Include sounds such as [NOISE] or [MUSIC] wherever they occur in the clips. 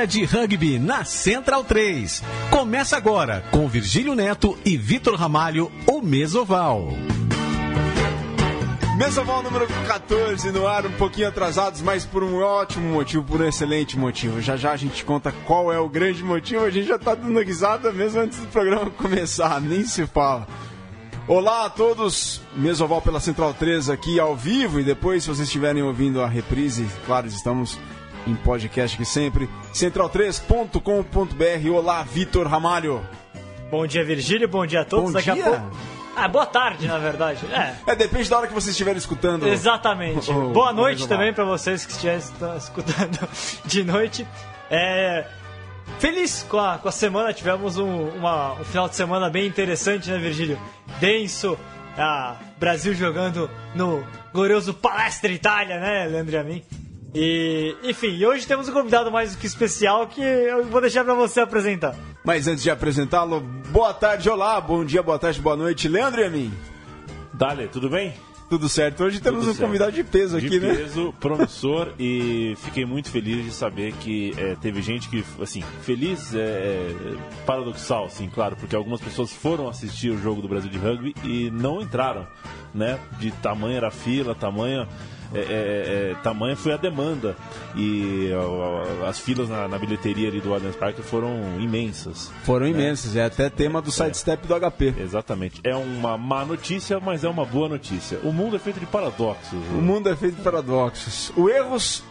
hora de rugby na Central 3. Começa agora com Virgílio Neto e Vitor Ramalho, o Mesoval. Mesoval número 14 no ar, um pouquinho atrasados, mas por um ótimo motivo, por um excelente motivo. Já já a gente conta qual é o grande motivo, a gente já tá dando risada mesmo antes do programa [LAUGHS] começar, nem se fala. Olá a todos, Mesoval pela Central 3 aqui ao vivo e depois, se vocês estiverem ouvindo a reprise, claro, estamos em podcast que sempre, central3.com.br. Olá, Vitor Ramalho. Bom dia, Virgílio, bom dia a todos. Bom Daqui dia. a pouco. Ah, boa tarde, na verdade. É. É, depende da hora que vocês estiverem escutando. Exatamente. o- [LAUGHS] o Boa noite também para vocês que estiverem escu- [LAUGHS] escutando de noite. É, Feliz com a, com a semana, tivemos um, uma- um final de semana bem interessante, né, Virgílio? Denso, ah, Brasil jogando no glorioso Palestra Itália, né, Leandro e a mim? E, enfim, hoje temos um convidado mais do que especial que eu vou deixar para você apresentar. Mas antes de apresentá-lo, boa tarde, olá, bom dia, boa tarde, boa noite, Leandro e a mim. Dale, tudo bem? Tudo certo? Hoje temos Tudo um certo. convidado de peso aqui, de né? peso, promissor e fiquei muito feliz de saber que é, teve gente que, assim, feliz é, é, paradoxal, assim, claro, porque algumas pessoas foram assistir o jogo do Brasil de rugby e não entraram, né? De tamanho era a fila, tamanho é, é, é, tamanho foi a demanda e ó, as filas na, na bilheteria ali do Allianz Parque foram imensas. Foram imensos, é até tema do sidestep do HP. Exatamente. É uma má notícia, mas é uma boa notícia. O mundo é feito de paradoxos. O mundo é feito de paradoxos. Os erros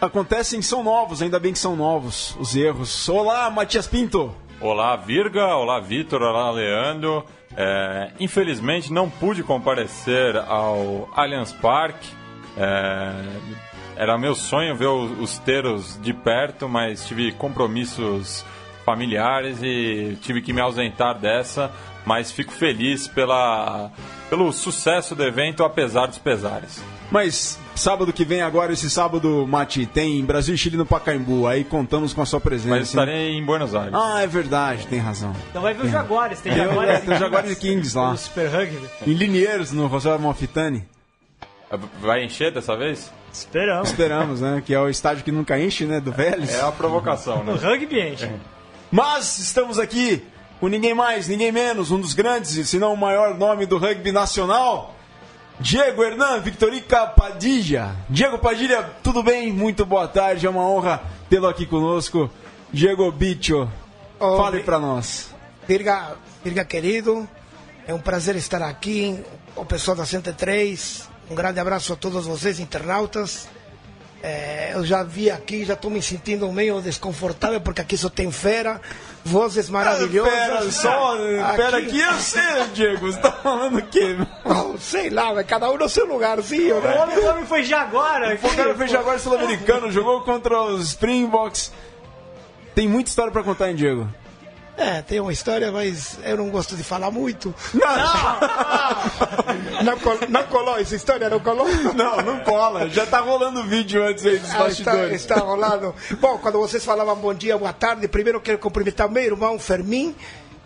acontecem, são novos, ainda bem que são novos os erros. Olá, Matias Pinto. Olá, Virga. Olá, Vitor. Olá, Leandro. É, infelizmente não pude comparecer ao Allianz Parque. É, era meu sonho ver os teros de perto, mas tive compromissos familiares e tive que me ausentar dessa. Mas fico feliz pela, pelo sucesso do evento, apesar dos pesares. Mas sábado que vem agora, esse sábado, Mati, tem Brasil e Chile no Pacaembu. Aí contamos com a sua presença. Mas estarei em Buenos Aires. Ah, é verdade, tem razão. Então vai ver o Jaguares, tem É, Jaguares. é, tem o Jaguares e Kings lá. No Super Rugby. Em Liniers, no José Malfitani. Vai encher dessa vez? Esperamos. Esperamos, né? Que é o estádio que nunca enche, né? Do Vélez. É a provocação, né? rugby enche. Mas estamos aqui com ninguém mais, ninguém menos, um dos grandes, se não o maior nome do rugby nacional, Diego Hernan Victorica Padilha. Diego Padilha, tudo bem? Muito boa tarde, é uma honra tê-lo aqui conosco. Diego Bicho, Ô, fale pra nós. Virga, Virga querido, é um prazer estar aqui, o pessoal da 103, um grande abraço a todos vocês, internautas. É, eu já vi aqui, já estou me sentindo meio desconfortável, porque aqui só tem fera, vozes maravilhosas. Pera só, pera aqui eu sei, Diego, você tá falando o quê? [LAUGHS] Oh, sei lá, mas cada um no seu lugarzinho, O né? homem, o homem foi Jaguara. O cara fez agora sul-americano, jogou contra os Springboks. Tem muita história pra contar, hein, Diego? É, tem uma história, mas eu não gosto de falar muito. Não, [LAUGHS] col- não colou essa história, não colou? Não, não cola. Já tá rolando o vídeo antes aí dos Ah, está, bastidores. está rolando. Bom, quando vocês falavam bom dia, boa tarde, primeiro quero cumprimentar meu irmão Fermin,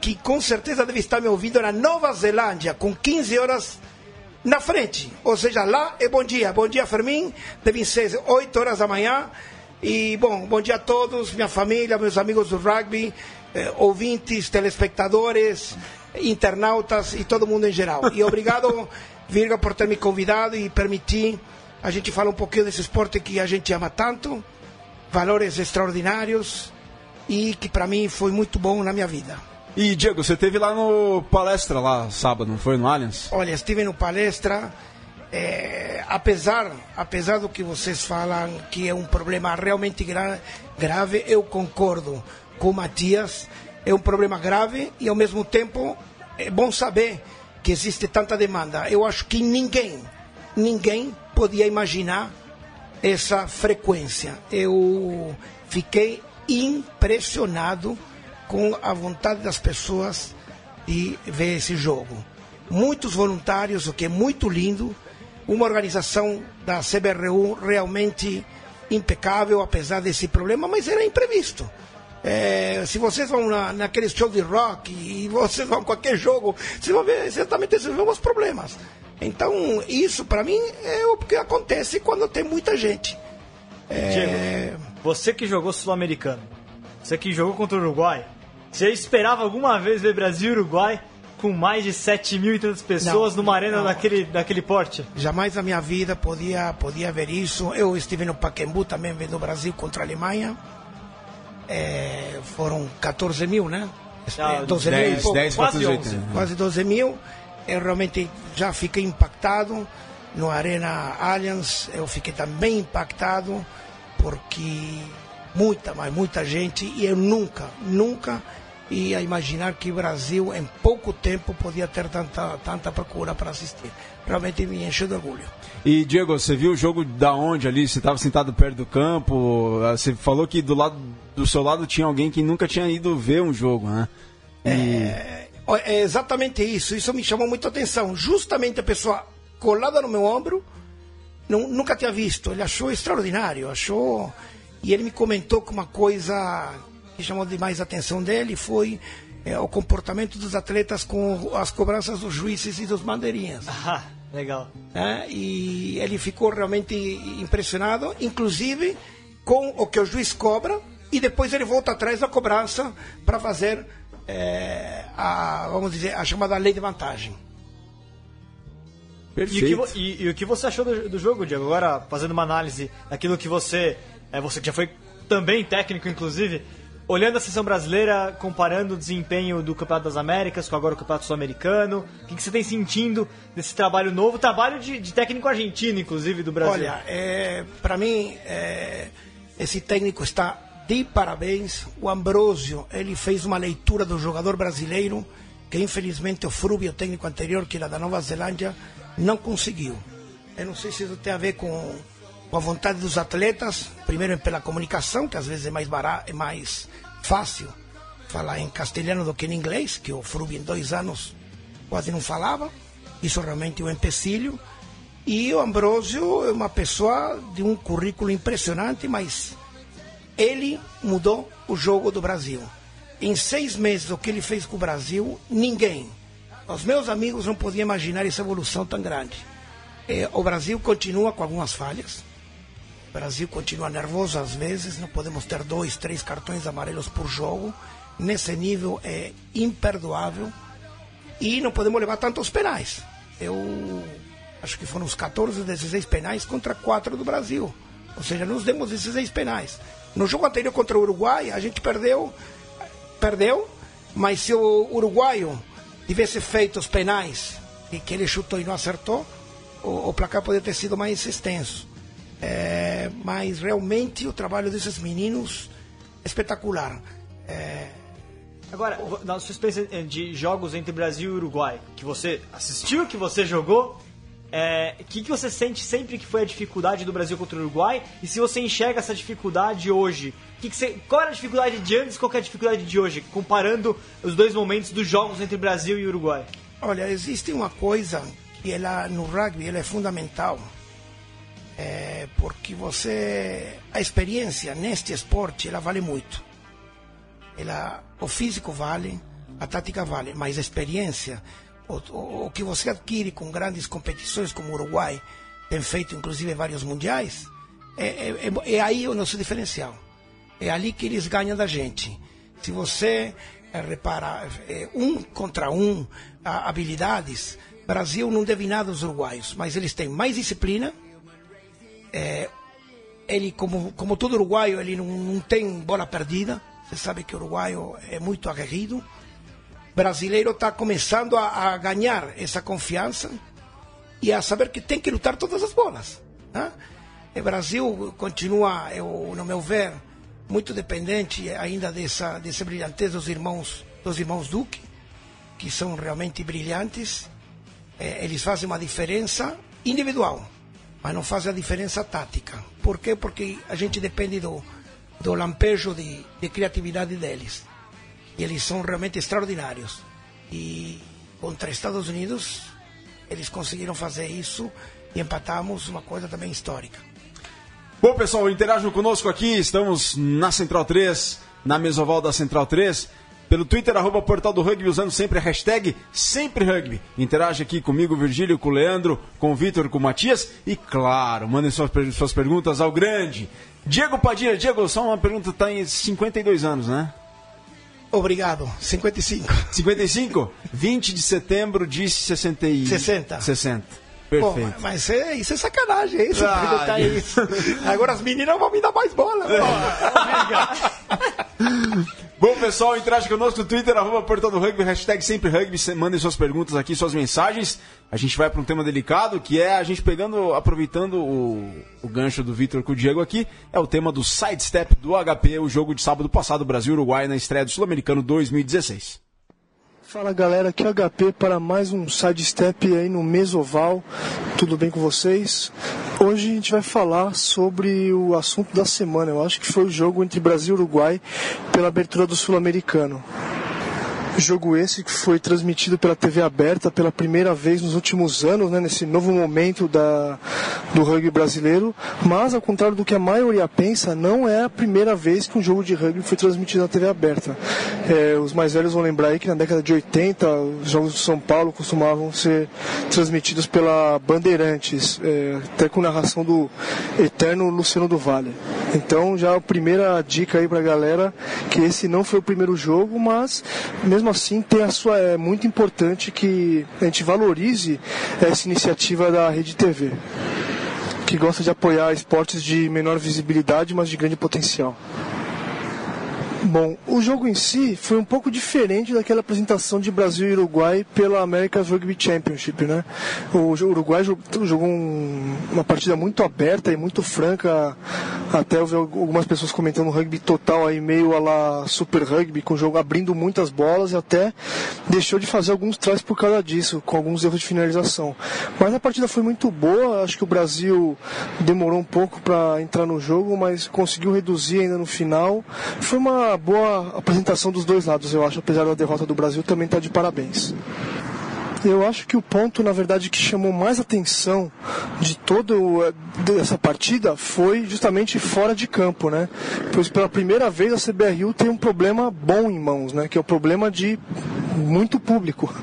que com certeza deve estar me ouvindo na Nova Zelândia, com 15 horas na frente. Ou seja, lá é bom dia. Bom dia, Fermin. Devem ser 8 horas da manhã. E, bom, bom dia a todos, minha família, meus amigos do rugby, eh, ouvintes, telespectadores, internautas e todo mundo em geral. E obrigado, Virga, por ter me convidado e permitir a gente falar um pouquinho desse esporte que a gente ama tanto, valores extraordinários e que para mim foi muito bom na minha vida. E, Diego, você teve lá no palestra lá sábado, não foi? No Allianz? Olha, estive no palestra, eh, apesar, apesar do que vocês falam que é um problema realmente gra- grave, eu concordo com o Matias, é um problema grave e ao mesmo tempo é bom saber que existe tanta demanda. Eu acho que ninguém, ninguém podia imaginar essa frequência. Eu fiquei impressionado com a vontade das pessoas de ver esse jogo. Muitos voluntários, o que é muito lindo, uma organização da CBRU realmente impecável, apesar desse problema, mas era imprevisto. É, se vocês vão na, naquele show de rock e vocês vão a qualquer jogo, vocês vão ver exatamente esses mesmos problemas. Então, isso para mim é o que acontece quando tem muita gente. É, você que jogou Sul-Americano, você que jogou contra o Uruguai, você esperava alguma vez ver Brasil e Uruguai com mais de 7 mil e tantas pessoas Não, numa arena não. daquele, daquele porte? Jamais na minha vida podia, podia ver isso. Eu estive no Pacaembu também vendo o Brasil contra a Alemanha. É, foram 14 mil, né? É, 12 mil e 10, pouco. 10 para quase 11. quase 12 mil. Eu realmente já fiquei impactado. No Arena Allianz eu fiquei também impactado, porque muita, mas muita gente, e eu nunca, nunca ia imaginar que o Brasil em pouco tempo podia ter tanta, tanta procura para assistir. Realmente me encheu de orgulho. E Diego, você viu o jogo da onde ali? Você estava sentado perto do campo. ah, Você falou que do lado do seu lado tinha alguém que nunca tinha ido ver um jogo, né? É, é exatamente isso. Isso me chamou muita atenção. Justamente a pessoa colada no meu ombro, nu- nunca tinha visto. Ele achou extraordinário, achou. E ele me comentou que uma coisa que chamou demais a atenção dele foi é, o comportamento dos atletas com as cobranças dos juízes e dos bandeirinhas. [LAUGHS] Ah, legal. né? E ele ficou realmente impressionado, inclusive com o que o juiz cobra, e depois ele volta atrás da cobrança para fazer é, a, vamos dizer, a chamada lei de vantagem. E o, que, Perfeito. e- e o que você achou do, do jogo, Diego? Agora, fazendo uma análise daquilo que você. É, você que já foi também técnico, inclusive, olhando a seleção brasileira, comparando o desempenho do Campeonato das Américas com agora o Campeonato Sul-Americano, o que, que você tem sentindo desse trabalho novo? Trabalho de, de técnico argentino, inclusive, do Brasil. Olha, é, para mim, é, esse técnico está de parabéns. O Ambrosio, ele fez uma leitura do jogador brasileiro que, infelizmente, o Frubio, o técnico anterior, que era da Nova Zelândia, não conseguiu. Eu não sei se isso tem a ver com, com a vontade dos atletas, primeiro pela comunicação, que às vezes é mais, barato, é mais fácil falar em castelhano do que em inglês, que o Frubio em dois anos quase não falava. Isso realmente é um empecilho. E o Ambrosio é uma pessoa de um currículo impressionante, mas ele mudou o jogo do Brasil. Em seis meses, o que ele fez com o Brasil, ninguém, os meus amigos não podiam imaginar essa evolução tão grande. Eh, o Brasil continua com algumas falhas. O Brasil continua nervoso às vezes, não podemos ter dois, três cartões amarelos por jogo. Nesse nível é imperdoável. E não podemos levar tantos penais. Eu acho que foram os 14, 16 penais contra 4 do Brasil. Ou seja, nos demos 16 penais. No jogo anterior contra o Uruguai, a gente perdeu, perdeu, mas se o uruguaio tivesse feito os penais e que ele chutou e não acertou, o, o placar poderia ter sido mais extenso. É, mas realmente o trabalho desses meninos é espetacular. É, Agora, na sua experiência eh, de jogos entre Brasil e Uruguai, que você assistiu, que você jogou, é, o que, que você sente sempre que foi a dificuldade do Brasil contra o Uruguai? E se você enxerga essa dificuldade hoje, que que você, qual era a dificuldade de antes e qual é a dificuldade de hoje, comparando os dois momentos dos jogos entre Brasil e Uruguai? Olha, existe uma coisa que ela no rugby ela é fundamental, é, porque você a experiência neste esporte ela vale muito. Ela, o físico vale, a tática vale, mas a experiência, o, o, o que você adquire com grandes competições como o Uruguai tem feito inclusive vários mundiais, é, é, é, é aí o nosso diferencial. É ali que eles ganham da gente. Se você é, repara, é, um contra um, habilidades, Brasil não deve nada aos uruguaios, mas eles têm mais disciplina. É, ele, como, como todo uruguaio, ele não, não tem bola perdida. Você sabe que o uruguaio é muito aguerrido. Brasileiro está começando a, a ganhar essa confiança e a saber que tem que lutar todas as bolas. Né? O Brasil continua, eu, no meu ver, muito dependente ainda dessa, desse brilhantez dos irmãos, dos irmãos Duque, que são realmente brilhantes. É, eles fazem uma diferença individual, mas não fazem a diferença tática. Por quê? Porque a gente depende do, do lampejo de, de criatividade deles. E eles são realmente extraordinários. E contra Estados Unidos, eles conseguiram fazer isso e empatamos uma coisa também histórica. Bom, pessoal, interajam conosco aqui. Estamos na Central 3, na Mesoval da Central 3. Pelo Twitter, arroba Portal do Rugby, usando sempre a hashtag Sempre Rugby. Interage aqui comigo, Virgílio, com o Leandro, com o Vitor, com o Matias e, claro, mandem suas, suas perguntas ao grande Diego Padilha. Diego, só uma pergunta, tá em 52 anos, né? Obrigado. 55. 55? 20 de setembro de 60. 60. 60. Perfeito. Pô, mas é, isso é sacanagem, é isso? Ah, isso. Agora as meninas vão me dar mais bola. [LAUGHS] Bom, pessoal, interage conosco no Twitter, arroba Portal do Rugby, hashtag sempre rugby, mandem suas perguntas aqui, suas mensagens. A gente vai para um tema delicado, que é a gente pegando, aproveitando o, o gancho do Vitor com o Diego aqui, é o tema do sidestep do HP, o jogo de sábado passado, Brasil-Uruguai, na estreia do Sul-Americano 2016. Fala galera, aqui é HP para mais um sidestep aí no Mesoval. Tudo bem com vocês? Hoje a gente vai falar sobre o assunto da semana. Eu acho que foi o jogo entre Brasil e Uruguai pela abertura do Sul-Americano. Jogo esse que foi transmitido pela TV aberta pela primeira vez nos últimos anos, né, nesse novo momento da, do rugby brasileiro. Mas, ao contrário do que a maioria pensa, não é a primeira vez que um jogo de rugby foi transmitido na TV aberta. É, os mais velhos vão lembrar aí que na década de 80, os jogos de São Paulo costumavam ser transmitidos pela Bandeirantes, é, até com narração do eterno Luciano do Vale. Então, já a primeira dica aí pra galera que esse não foi o primeiro jogo, mas mesmo mesmo assim tem a sua é muito importante que a gente valorize essa iniciativa da Rede TV, que gosta de apoiar esportes de menor visibilidade, mas de grande potencial. Bom, o jogo em si foi um pouco diferente daquela apresentação de Brasil e Uruguai pela America's Rugby Championship, né? O Uruguai jogou um, uma partida muito aberta e muito franca, até eu vi algumas pessoas comentando rugby total aí meio a la Super Rugby, com o jogo abrindo muitas bolas e até deixou de fazer alguns trás por causa disso, com alguns erros de finalização. Mas a partida foi muito boa, acho que o Brasil demorou um pouco para entrar no jogo, mas conseguiu reduzir ainda no final. Foi uma boa apresentação dos dois lados, eu acho, apesar da derrota do Brasil, também está de parabéns. Eu acho que o ponto, na verdade, que chamou mais atenção de toda essa partida foi justamente fora de campo, né? Pois pela primeira vez a CBRU tem um problema bom em mãos, né? Que é o problema de muito público.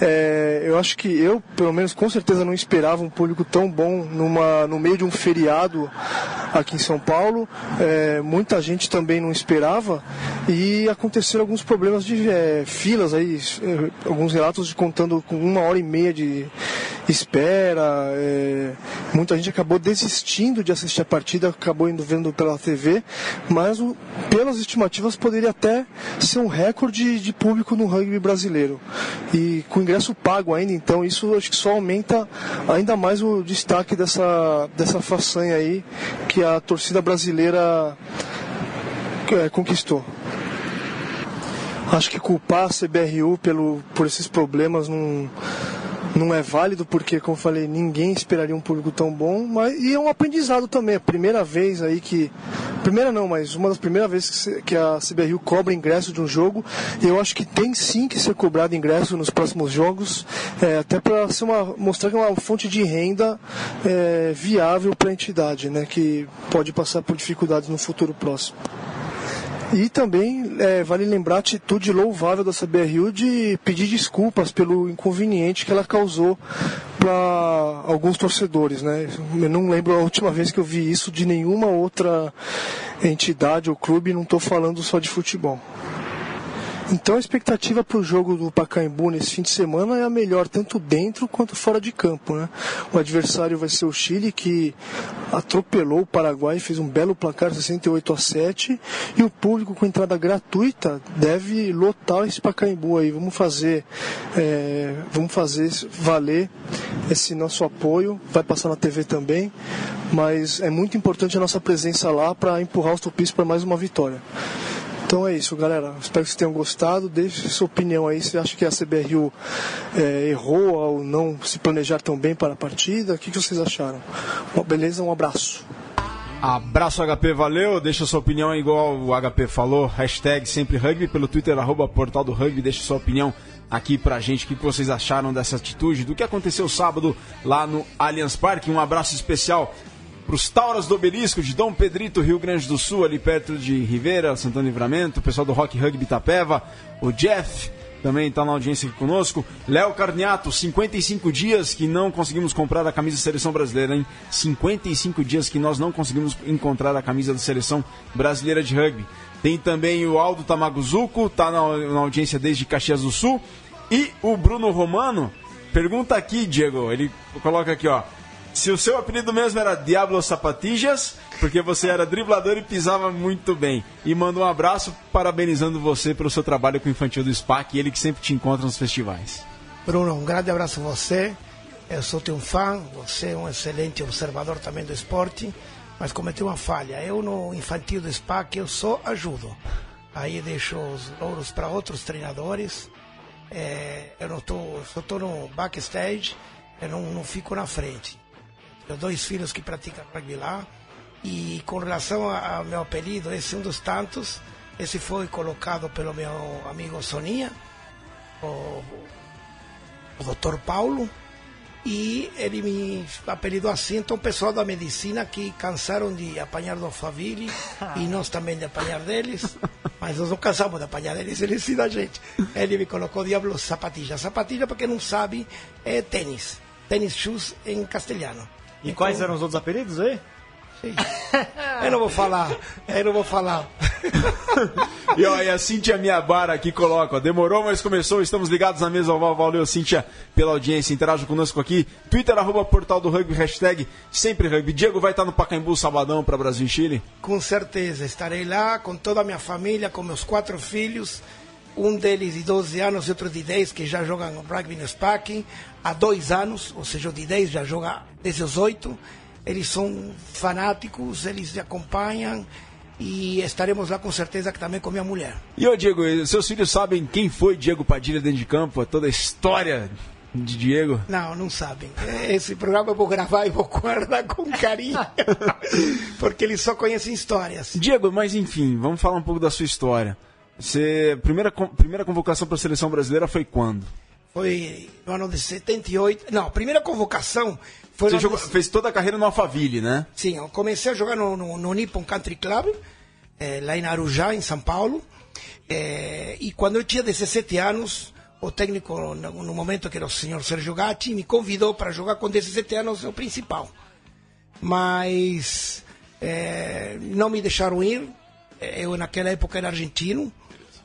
É, [LAUGHS] eu acho que eu, pelo menos com certeza, não esperava um público tão bom numa, no meio de um feriado aqui em São Paulo. É, muita gente também não esperava e aconteceram alguns problemas de é, filas aí, é, alguns relatos de contando com uma hora e meia de espera. É, muita gente acabou desistindo de assistir a partida, acabou indo vendo pela TV, mas o, pelas estimativas poderia até ser um recorde de público no rugby brasileiro. E com ingresso pago ainda, então isso acho que só aumenta ainda mais o destaque dessa, dessa façanha aí que a torcida brasileira é, conquistou. Acho que culpar a CBRU pelo, por esses problemas não não é válido porque, como eu falei, ninguém esperaria um público tão bom, mas e é um aprendizado também. A primeira vez aí que, primeira não, mas uma das primeiras vezes que a CBRU cobra ingresso de um jogo, e eu acho que tem sim que ser cobrado ingresso nos próximos jogos, é, até para mostrar que é uma fonte de renda é, viável para a entidade, né, que pode passar por dificuldades no futuro próximo. E também é, vale lembrar a atitude louvável da CBRU de pedir desculpas pelo inconveniente que ela causou para alguns torcedores. Né? Eu não lembro a última vez que eu vi isso de nenhuma outra entidade ou clube, não estou falando só de futebol. Então a expectativa para o jogo do Pacaembu nesse fim de semana é a melhor, tanto dentro quanto fora de campo. Né? O adversário vai ser o Chile, que atropelou o Paraguai, fez um belo placar 68 a 7, e o público com entrada gratuita deve lotar esse Pacaembu aí. Vamos fazer, é, vamos fazer valer esse nosso apoio, vai passar na TV também, mas é muito importante a nossa presença lá para empurrar os tupis para mais uma vitória. Então é isso, galera. Espero que vocês tenham gostado. Deixe sua opinião aí. Você acha que a CBRU é, errou ao não se planejar tão bem para a partida? O que, que vocês acharam? Bom, beleza? Um abraço. Abraço HP, valeu. Deixa sua opinião igual o HP falou. Hashtag sempre rugby pelo Twitter, arroba portal do rugby. Deixa sua opinião aqui pra gente. O que vocês acharam dessa atitude, do que aconteceu sábado lá no Allianz Parque. Um abraço especial para os Tauras do Obelisco de Dom Pedrito, Rio Grande do Sul, ali perto de Ribeira, Santana Livramento, o pessoal do Rock Rugby Itapeva, o Jeff também está na audiência aqui conosco. Léo Carniato, 55 dias que não conseguimos comprar a camisa da seleção brasileira, hein? 55 dias que nós não conseguimos encontrar a camisa da seleção brasileira de rugby. Tem também o Aldo Tamaguzuco, está na, na audiência desde Caxias do Sul. E o Bruno Romano pergunta aqui, Diego, ele coloca aqui, ó. Se o seu apelido mesmo era Diablo Sapatijas, porque você era driblador e pisava muito bem. E manda um abraço parabenizando você pelo seu trabalho com o Infantil do SPAC, ele que sempre te encontra nos festivais. Bruno, um grande abraço a você. Eu sou teu fã, você é um excelente observador também do esporte, mas cometeu uma falha. Eu no Infantil do SPAC eu só ajudo. Aí deixo os louros para outros treinadores. É, eu não tô, só estou no backstage, eu não, não fico na frente. Tenho dois filhos que praticam rugby lá. E com relação ao meu apelido, esse é um dos tantos. Esse foi colocado pelo meu amigo Soninha, o, o Dr. Paulo. E ele me apelidou assim. Então, o pessoal da medicina que cansaram de apanhar do Faville [LAUGHS] e nós também de apanhar deles. Mas nós não cansamos de apanhar deles, eles sim da gente. Ele me colocou Diablo Sapatilha. Sapatilha, para quem não sabe, é tênis. Tênis shoes em castelhano. E quais eram os outros apelidos aí? [LAUGHS] Eu não vou falar, eu não vou falar. [LAUGHS] E, ó, e a Cíntia Miabara aqui coloca, ó, demorou, mas começou, estamos ligados na mesa oval. Valeu, Cíntia, pela audiência. Interaja conosco aqui. Twitter, arroba portal do rugby, hashtag sempre rugby. Diego vai estar no Pacaembu sabadão para Brasil e Chile? Com certeza, estarei lá com toda a minha família, com meus quatro filhos. Um deles de 12 anos e outro de 10, que já jogam rugby no SPAC há dois anos, ou seja, o de 10 já joga desde os 8. Eles são fanáticos, eles acompanham e estaremos lá com certeza que também com minha mulher. E ô Diego, seus filhos sabem quem foi Diego Padilha dentro de campo? Toda a história de Diego? Não, não sabem. Esse programa eu vou gravar e vou [LAUGHS] guardar com carinho, [LAUGHS] porque eles só conhecem histórias. Diego, mas enfim, vamos falar um pouco da sua história. Você, primeira, primeira convocação para a seleção brasileira foi quando? Foi no ano de 78. Não, a primeira convocação foi Você jogou- de- fez toda a carreira no Alphaville, né? Sim, eu comecei a jogar no, no, no Nippon Country Club, eh, lá em Arujá, em São Paulo. Eh, e quando eu tinha 17 anos, o técnico, no, no momento que era o senhor Sérgio Gatti, me convidou para jogar com 17 anos o principal. Mas eh, não me deixaram ir. Eu, naquela época, era argentino.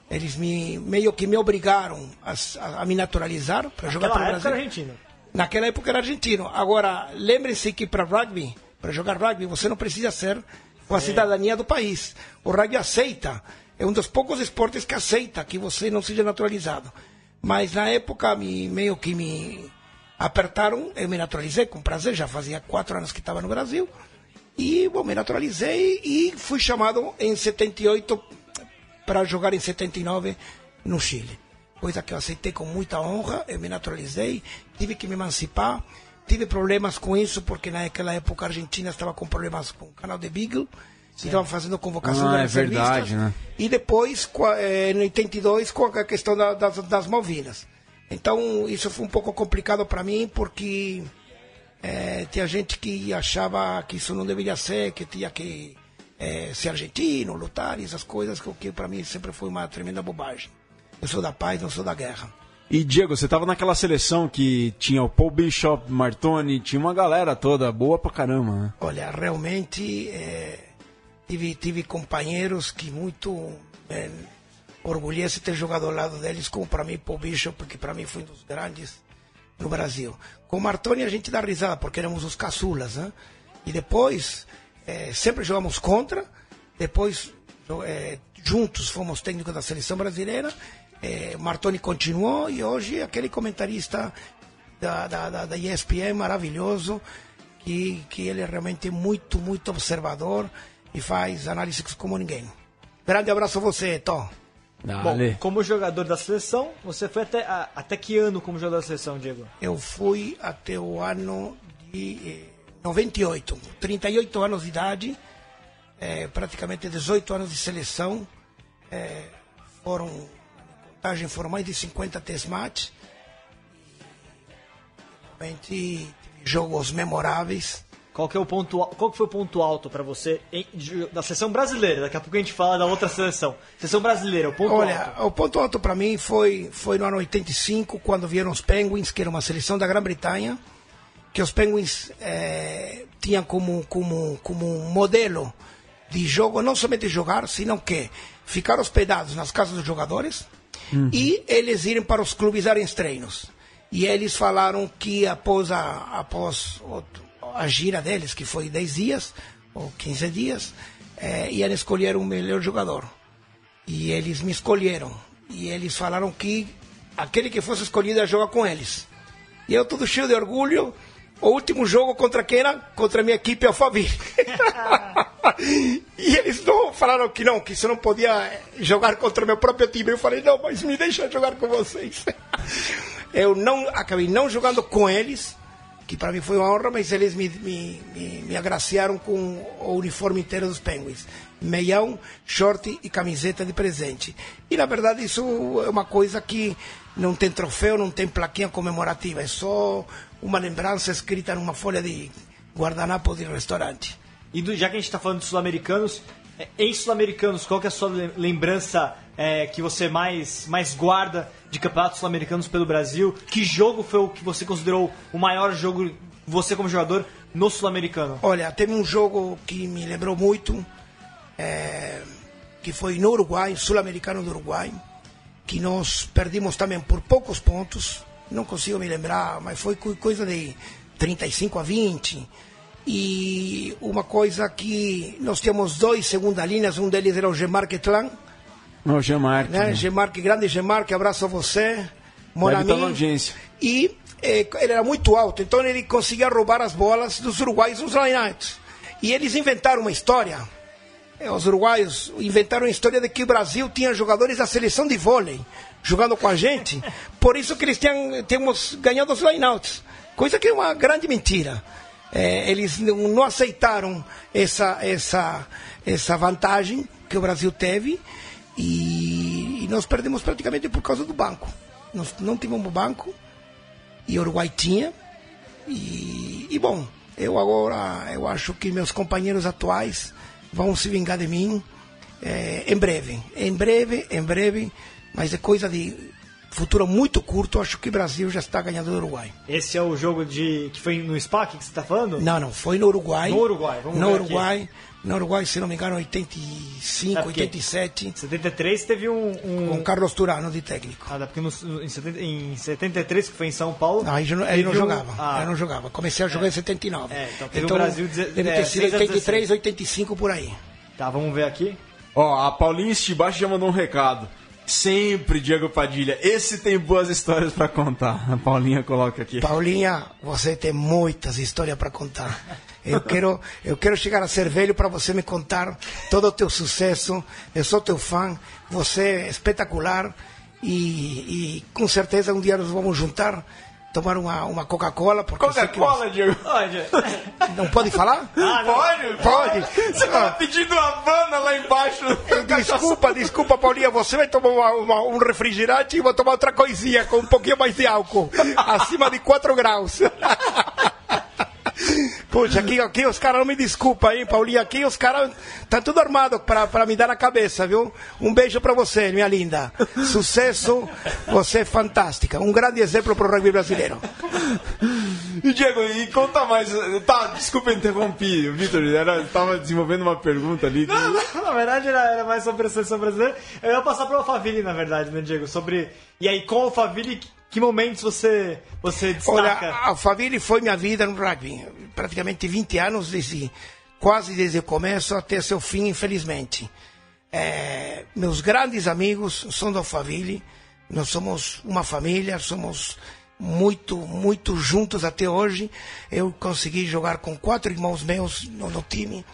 Eles me, meio que me obrigaram a, a- a me naturalizar para jogar para o época Brasil. era argentino. Naquela época era argentino. Agora, lembre-se que para rugby, para jogar rugby, você não precisa ser com a cidadania do país. O rugby aceita. É um dos poucos esportes que aceita que você não seja naturalizado. Mas na época, me, meio que me apertaram, eu me naturalizei com prazer. Já fazia quatro anos que estava no Brasil. E, bom, me naturalizei e fui chamado em 78 para jogar em 79 no Chile. Coisa que eu aceitei com muita honra, eu me naturalizei, tive que me emancipar, tive problemas com isso, porque naquela época a Argentina estava com problemas com o canal de Beagle, e estavam fazendo convocação Ah, de é verdade, né? E depois, a- eh, em 82, com a questão da- das, das Malvinas. Então, isso foi um pouco complicado para mim, porque eh, tinha gente que achava que isso não deveria ser, que tinha que eh, ser argentino, lutar, e essas coisas, que, que para mim sempre foi uma tremenda bobagem. Eu sou da paz, não sou da guerra. E Diego, você tava naquela seleção que tinha o Paul Bishop, Martoni, tinha uma galera toda boa pra caramba, né? Olha, realmente eh, tive, tive companheiros que muito eh, orgulhei de ter jogado ao lado deles, como para mim Paul Bishop, porque para mim foi um dos grandes no Brasil. Com o Martoni a gente dá risada, porque éramos os caçulas, né? E depois, eh, sempre jogamos contra, depois eh, juntos fomos técnicos da seleção brasileira, eh, Martoni continuou e hoje aquele comentarista da, da, da, da ESPN maravilhoso, que, que ele é realmente muito, muito observador e faz análises como ninguém. Grande abraço a você, Tom. Bom, como jogador da seleção, você foi até, a- até que ano como jogador da seleção, Diego? Eu fui até o ano de eh, 98, 38 anos de idade, eh, praticamente 18 anos de seleção. eh, foram, contagem, foram mais de 50 test match. Realmente jogos memoráveis. qual que é o ponto, al- qual que foi o ponto alto para você em- da seleção brasileira? Daqui a pouco a gente fala da outra seleção. Seleção brasileira, o ponto Olha, alto. o ponto alto para mim foi, foi no ano 85, quando vieram os Penguins, que era uma seleção da Grã-Bretanha, que os Penguins eh, tinham como, como, como um modelo de jogo, não somente jogar, senão que ficar hospedados nas casas dos jogadores e eles irem para os clubes darem treinos. E eles falaram que após a, após a gira deles, que foi 10 dias ou 15 dias, eh, iam escolher o melhor jogador. E eles me escolheram. E eles falaram que aquele que fosse escolhido ia jogar com eles. E eu, todo cheio de orgulho, o último jogo contra quem era? Contra a minha equipe Alphaville. [LAUGHS] e eles não falaram que não, que isso não podia jogar contra o meu próprio time. Eu falei, não, mas me deixa jogar com vocês. [LAUGHS] eu não acabei não jogando com eles, que para mim foi uma honra, mas eles me, me, me, me agraciaram com o uniforme inteiro dos Penguins. Meião, short e camiseta de presente. E na verdade isso é uma coisa que não tem troféu, não tem plaquinha comemorativa, é só uma lembrança escrita numa folha de guardanapo de restaurante. E do- já que a gente está falando de sul-americanos, em sul-americanos, qual que é a sua le- lembrança é, que você mais, mais guarda de campeonatos sul-americanos pelo Brasil? Que jogo foi o que você considerou o maior jogo, você como jogador, no sul-americano? Olha, teve um jogo que me lembrou muito, é, que foi no Uruguai, sul-americano do Uruguai, que nós perdimos também por poucos pontos, não consigo me lembrar, mas foi co- coisa de 35 a 20. E uma coisa que nós tínhamos dois segunda linhas, um deles era o Gemar Ketlan, Não, Jean-Marc. né? Gemar, grande Gemar, que abraço a você, mon Deve estar ami. na audiência. E eh, ele era muito alto, então ele conseguia roubar as bolas dos uruguaios nos line-outs. E eles inventaram uma história. Eh, Os uruguaios inventaram a história de que o Brasil tinha jogadores da seleção de vôlei jogando com a gente, [LAUGHS] por isso que eles tinham, tínhamos ganhado os line-outs. Coisa que é uma grande mentira. Eh, eles não, não aceitaram essa, essa, essa vantagem que o Brasil teve e, e nós perdemos praticamente por causa do banco. Nós não tivemos banco e o Uruguai tinha. E, e bom, eu agora eu acho que meus companheiros atuais vão se vingar de mim eh, em breve, em breve, em breve, mas é coisa de futuro muito curto. Acho que o Brasil já está ganhando do Uruguai. Esse é o jogo de que foi no SPAC que você está falando? Não, não, foi no Uruguai. No Uruguai, vamos no ver Uruguai, no Uruguai, se não me engano, 85, É porque- 87, Em 73 teve um. um... com Carlos Turano de técnico. Ah, dá, porque no, em, 70, em 73, que foi em São Paulo. Não, aí eu não, aí eu não um- jogava. Ah, eu não jogava. Comecei a jogar em 79. É, então teve o Brasil deve é, ter sido 6 a 83, 85 por aí. Tá, vamos ver aqui. Ó, a Paulinha Estibaixo já mandou um recado. Sempre, Diego Padilha. Esse tem boas histórias pra contar. A Paulinha coloca aqui. Paulinha, você tem muitas histórias para contar. Eu quero, eu quero chegar a ser velho para você me contar todo o teu sucesso. Eu sou teu fã. Você é espetacular. E, e com certeza um dia nós vamos juntar, tomar uma, uma Coca-Cola. Coca-Cola, Diego. Olha, você- Não pode falar? Pode? Pode. Você tava pedindo uma banda lá embaixo. Desculpa, desculpa, Paulinha. Você vai tomar uma- uma- um refrigerante e eu vou tomar outra coisinha com um pouquinho mais de álcool. Acima de 4 graus. Puxa, aqui, aqui os caras não me desculpam, hein, Paulinha? Aqui os caras tá tudo armado pra, pra me dar na cabeça, viu? Um beijo pra você, minha linda. Sucesso, você é fantástica. Um grande exemplo pro rugby brasileiro. E Diego, e conta mais. Tá, desculpa interrompi, Vitor. Era, tava desenvolvendo uma pergunta ali. na verdade era, era mais sobre a seleção brasileira. Eu ia passar para o Alphaville, na verdade, né, Diego? Sobre. E aí, com o Alphaville, que, momentos você, você Olha, destaca? a Alphaville foi minha vida no rugby. Praticamente 20 anos, desde, quase desde o começo até seu fim, infelizmente. É, meus grandes amigos são do Alphaville. Nós somos uma família, somos muito, muito juntos até hoje. Eu consegui jogar com quatro irmãos meus no, no time.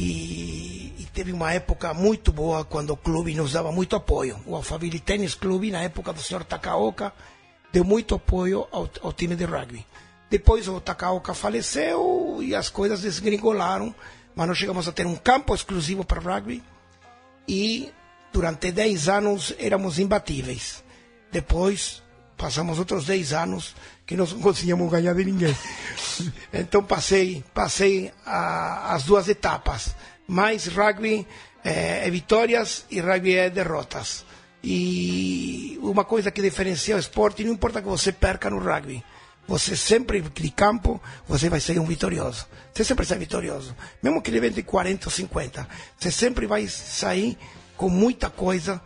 E, e teve uma época muito boa quando o clube nos dava muito apoio. O Alphaville Tennis Clube, na época do senhor Takaoka, deu muito apoio ao, ao time de rugby. Depois o Takaoka faleceu e as coisas desgringolaram, mas nós chegamos a ter um campo exclusivo para rugby e durante 10 anos éramos imbatíveis. Depois passamos outros 10 anos que nós não conseguíamos ganhar de ninguém. Então passei, passei a, as duas etapas. Mas rugby é, é vitórias e rugby é derrotas. E uma coisa que diferencia o esporte, não importa que você perca no rugby, você sempre de campo, você vai ser um vitorioso. Você sempre sai vitorioso. Mesmo que ele vende 40 ou 50, você sempre vai sair com muita coisa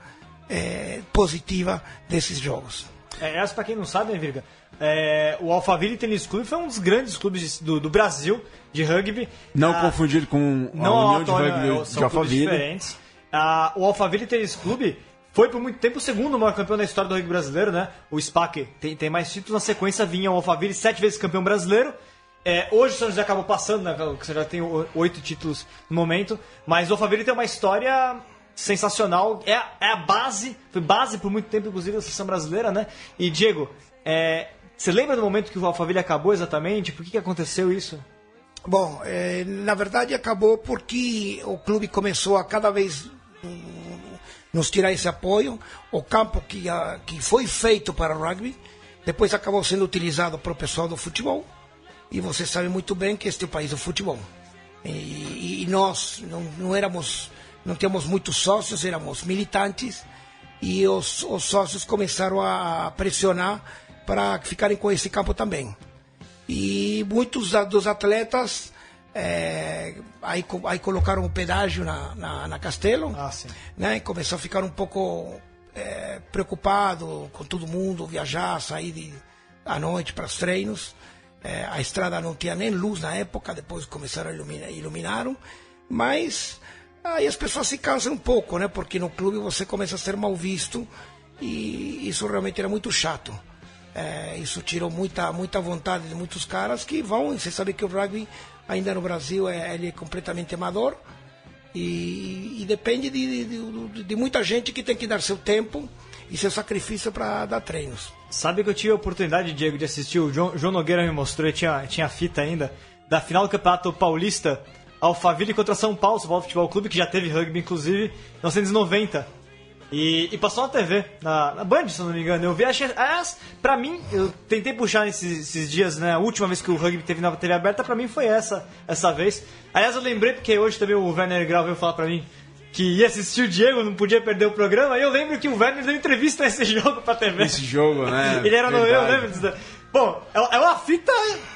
é, positiva desses jogos. É, essa, para quem não sabe, né, Virga? É, o Alphaville Tennis Clube foi um dos grandes clubes do, do Brasil de rugby. Não ah, confundir com a não União de Rugby são de Alphaville. diferentes. Ah, o Alphaville Tennis Clube foi por muito tempo o segundo maior campeão da história do rugby brasileiro, né? O SPAC tem, tem mais títulos, na sequência vinha o Alphaville, sete vezes campeão brasileiro. É, hoje o São José acabou passando, né? Você já tem oito títulos no momento, mas o Alphaville tem uma história sensacional. É, é a base, foi base por muito tempo, inclusive, da seleção brasileira, né? E Diego, é, você lembra do momento que o Alphaville acabou exatamente? Por que, que aconteceu isso? Bom, é, na verdade acabou porque o clube começou a cada vez hum, nos tirar esse apoio. O campo que, a, que foi feito para o rugby, depois acabou sendo utilizado para o pessoal do futebol. E você sabe muito bem que este é o país do futebol. E, e nós não, não éramos, não tínhamos muitos sócios, éramos militantes. E os, os sócios começaram a pressionar para ficarem com esse campo também. E muitos dos atletas é, aí, aí colocaram o pedágio na, na, na Castelo, ah, né? E começou a ficar um pouco é, preocupado com todo mundo, viajar, sair de, à noite para os treinos. É, a estrada não tinha nem luz na época, depois começaram a iluminar, iluminaram, mas aí as pessoas se cansam um pouco, né? Porque no clube você começa a ser mal visto e isso realmente era muito chato. É, isso tirou muita, muita vontade de muitos caras que vão. Você sabe que o rugby ainda no Brasil é, ele é completamente amador e, e depende de, de, de, muita gente que tem que dar seu tempo e seu sacrifício para dar treinos. Sabe que eu tive a oportunidade, Diego, de assistir. O João, João Nogueira me mostrou, tinha, tinha fita ainda, da final do Campeonato Paulista. Alphaville contra São Paulo, São Paulo Futebol Clube, que já teve rugby, inclusive, em 1990. E, e, passou na TV, na, na, Band, se não me engano. Eu vi, achei, aliás, pra mim, eu tentei puxar esses, esses, dias, né? A última vez que o rugby teve na TV aberta, pra mim foi essa, essa vez. Aliás, eu lembrei porque hoje também o Werner Grau veio falar pra mim que ia assistir o Diego, não podia perder o programa. E eu lembro que o Werner deu entrevista nesse [LAUGHS] jogo pra TV. Esse jogo, né? Ele era no eu, lembro disso. Bom, é, é uma fita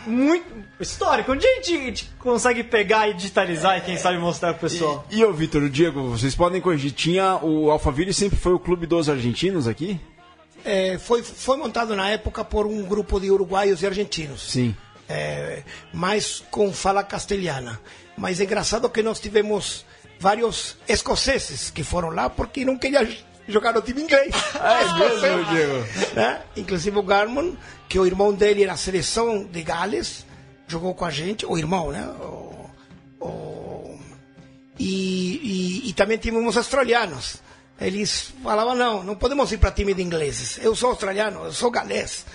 muito histórica. Onde a gente consegue pegar e digitalizar e quem sabe mostrar pro pessoal? E, e ô, Vitor, o Diego, vocês podem corrigir. Tinha o Alphaville sempre foi o clube dos argentinos aqui? É, foi, foi montado na época por um grupo de uruguaios e argentinos. Sim. É, mas com fala castelhana. Mas é engraçado que nós tivemos vários escoceses que foram lá porque não queriam jogar no time inglês. Ah, é mesmo, Diego? Né? Inclusive o Garmon, que o irmão dele era a seleção de Gales, jogou com a gente, o irmão, né? O, o, e, e, e, também tínhamos australianos. Eles falavam, não, não podemos ir para time de ingleses. Eu sou australiano, eu sou galês,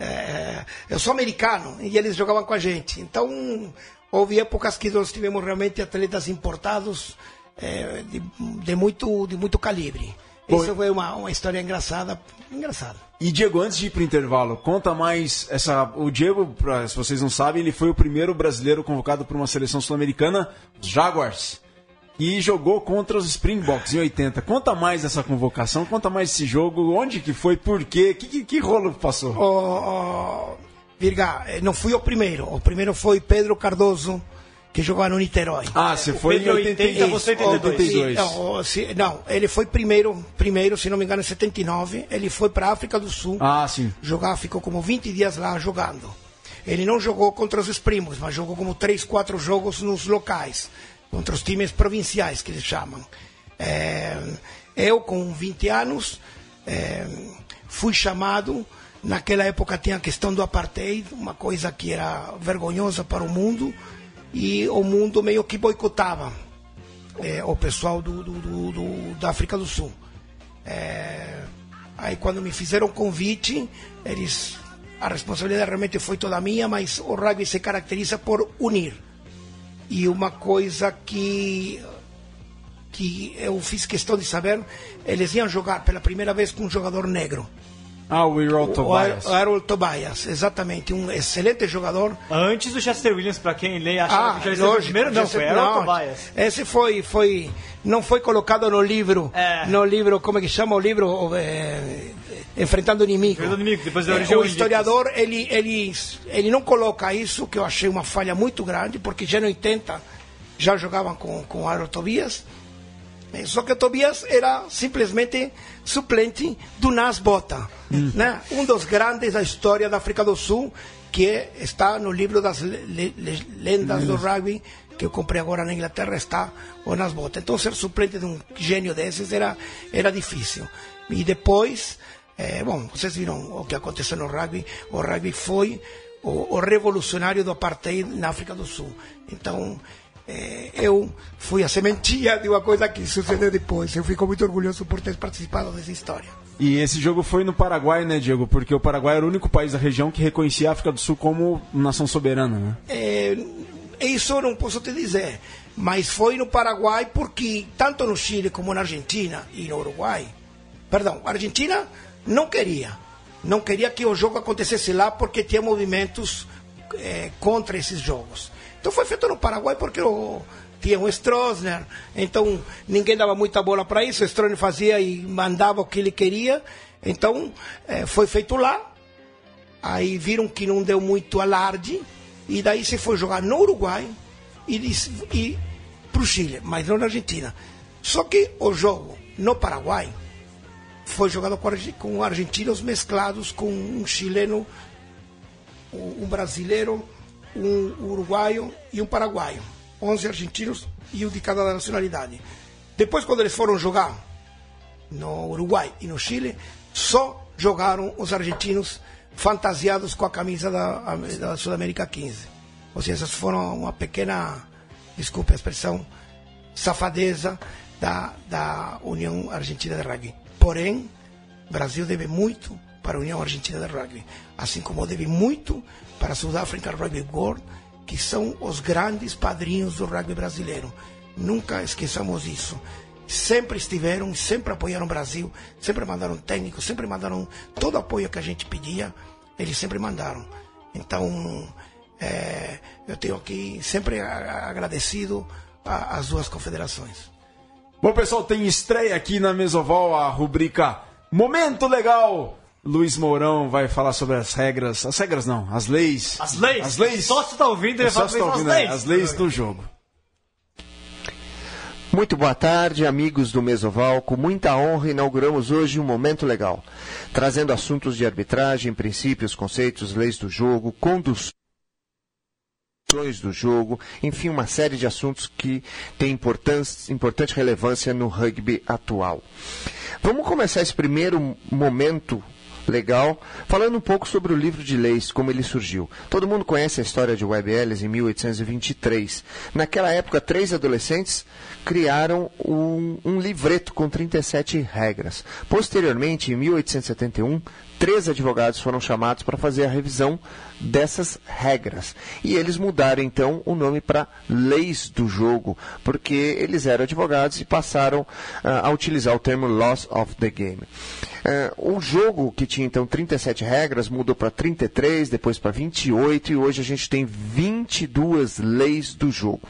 é, eu sou americano. E eles jogavam com a gente. Então, houve épocas que nós tivemos realmente atletas importados é, de, de, muito, de muito calibre. Isso foi uma, uma história engraçada, engraçada. E Diego, antes de ir para o intervalo, conta mais essa. O Diego, pra, se vocês não sabem, ele foi o primeiro brasileiro convocado por uma seleção sul-americana, os Jaguars, e jogou contra os Springboks em 80. Conta mais dessa convocação, conta mais desse jogo, onde que foi, por quê, que, que, que rolo passou? Oh, oh, Virga, eh, não fui o primeiro. O primeiro foi Pedro Cardoso que jogava no Niterói. Ah, você foi em 80, você 82. Não, se, não, ele foi primeiro, primeiro, se não me engano, em 79. Ele foi para a África do Sul. Ah, sim. Jogar, ficou como 20 dias lá jogando. Ele não jogou contra os primos, mas jogou como 3, 4 jogos nos locais, contra os times provinciais, que eles chamam. É, eu, com 20 anos, é, fui chamado. Naquela época tinha a questão do apartheid, uma coisa que era vergonhosa para o mundo e o mundo meio que boicotava é, o pessoal do, do, do, do, da África do Sul. É, aí quando me fizeram o convite, eles a responsabilidade realmente foi toda minha, mas o rugby se caracteriza por unir. E uma coisa que que eu fiz questão de saber, eles iam jogar pela primeira vez com um jogador negro. Ah, o Errol O Tobias. Harold Tobias, exatamente, um excelente jogador. Antes do Chester Williams, pra quem lê, achava Ah, que o lógico. primeiro, não, foi Aaron Tobias. Esse foi, foi, não foi colocado no livro, É. no livro, como é que chama o livro? É, Enfrentando o Inimigo. Enfrentando o Inimigo, depois da É, origem o historiador, ele, ele, ele não coloca isso, que eu achei uma falha muito grande, porque já no 80 já jogavam com, com Aaron Tobias, Eh, Só que o Tobias era simplesmente suplente do Nas Bota, né? um dos grandes da história da África do Sul, que está no livro das le- le- le- lendas do rugby, que eu comprei agora na Inglaterra, está Nas Bota. Então, ser suplente de um gênio desses era, era difícil. E depois, eh, bom, vocês viram o que aconteceu no rugby. O rugby foi o, o revolucionário do apartheid na África do Sul. Então, eh, eu fui a sementinha de uma coisa que sucedeu depois. Eu fico muito orgulhoso por ter participado dessa história. E esse jogo foi no Paraguai, né, Diego? Porque o Paraguai era o único país da região que reconhecia a África do Sul como nação soberana, né? É, isso eu não posso te dizer, mas foi no Paraguai porque tanto no Chile como na Argentina e no Uruguai, perdão, a Argentina não queria, não queria que o jogo acontecesse lá porque tinha movimentos eh, contra esses jogos. Então foi feito no Paraguai porque o, tinha o Stroessner, então ninguém dava muita bola para isso, o Stroessner fazia e mandava o que ele queria, então eh, foi feito lá, Aí viram que não deu muito alarde e daí se foi jogar no Uruguai e, e para o Chile, mas não na Argentina. Só que o jogo no Paraguai foi jogado com argentinos mesclados com um chileno, um brasileiro, um uruguaio e um paraguaio. 11 argentinos e um de cada nacionalidade. Depois, quando eles foram jogar no Uruguai e no Chile, só jogaram os argentinos fantasiados com a camisa da, da Sudamérica 15. Ou seja, essas foram uma pequena, desculpe a expressão, safadeza da, da União Argentina de Rugby. Porém, o Brasil deve muito para a União Argentina de Rugby, assim como deve muito para a South African Rugby Board, que são os grandes padrinhos do rugby brasileiro. Nunca esqueçamos isso. Sempre estiveram, sempre apoiaram o Brasil, sempre mandaram técnicos, sempre mandaram todo o apoio que a gente pedia, eles sempre mandaram. Então, é, eu tenho aqui sempre agradecido as duas confederações. Bom, pessoal, tem estreia aqui na Mesoval a rubrica Momento Legal. Luiz Mourão vai falar sobre as regras. As regras não, as leis. As leis? As leis. Só se tá ouvindo, ele Só fala se tá as ouvindo, é, leis. As leis do jogo. Muito boa tarde, amigos do Mesoval. Com muita honra, inauguramos hoje um momento legal, trazendo assuntos de arbitragem, princípios, conceitos, leis do jogo, conduções do jogo, enfim, uma série de assuntos que têm importância- importante relevância no rugby atual. Vamos começar esse primeiro momento legal, falando um pouco sobre o livro de leis, como ele surgiu. Todo mundo conhece a história de Ellis em 1823. Naquela época, três adolescentes criaram um, um livreto com 37 regras. Posteriormente, em 1871, três advogados foram chamados para fazer a revisão dessas regras. E eles mudaram então o nome para Leis do Jogo, porque eles eram advogados e passaram ah, a utilizar o termo Laws of the Game. Ah, o jogo, que tinha então 37 regras, mudou para 33, depois para 28 e hoje a gente tem 22 leis do jogo.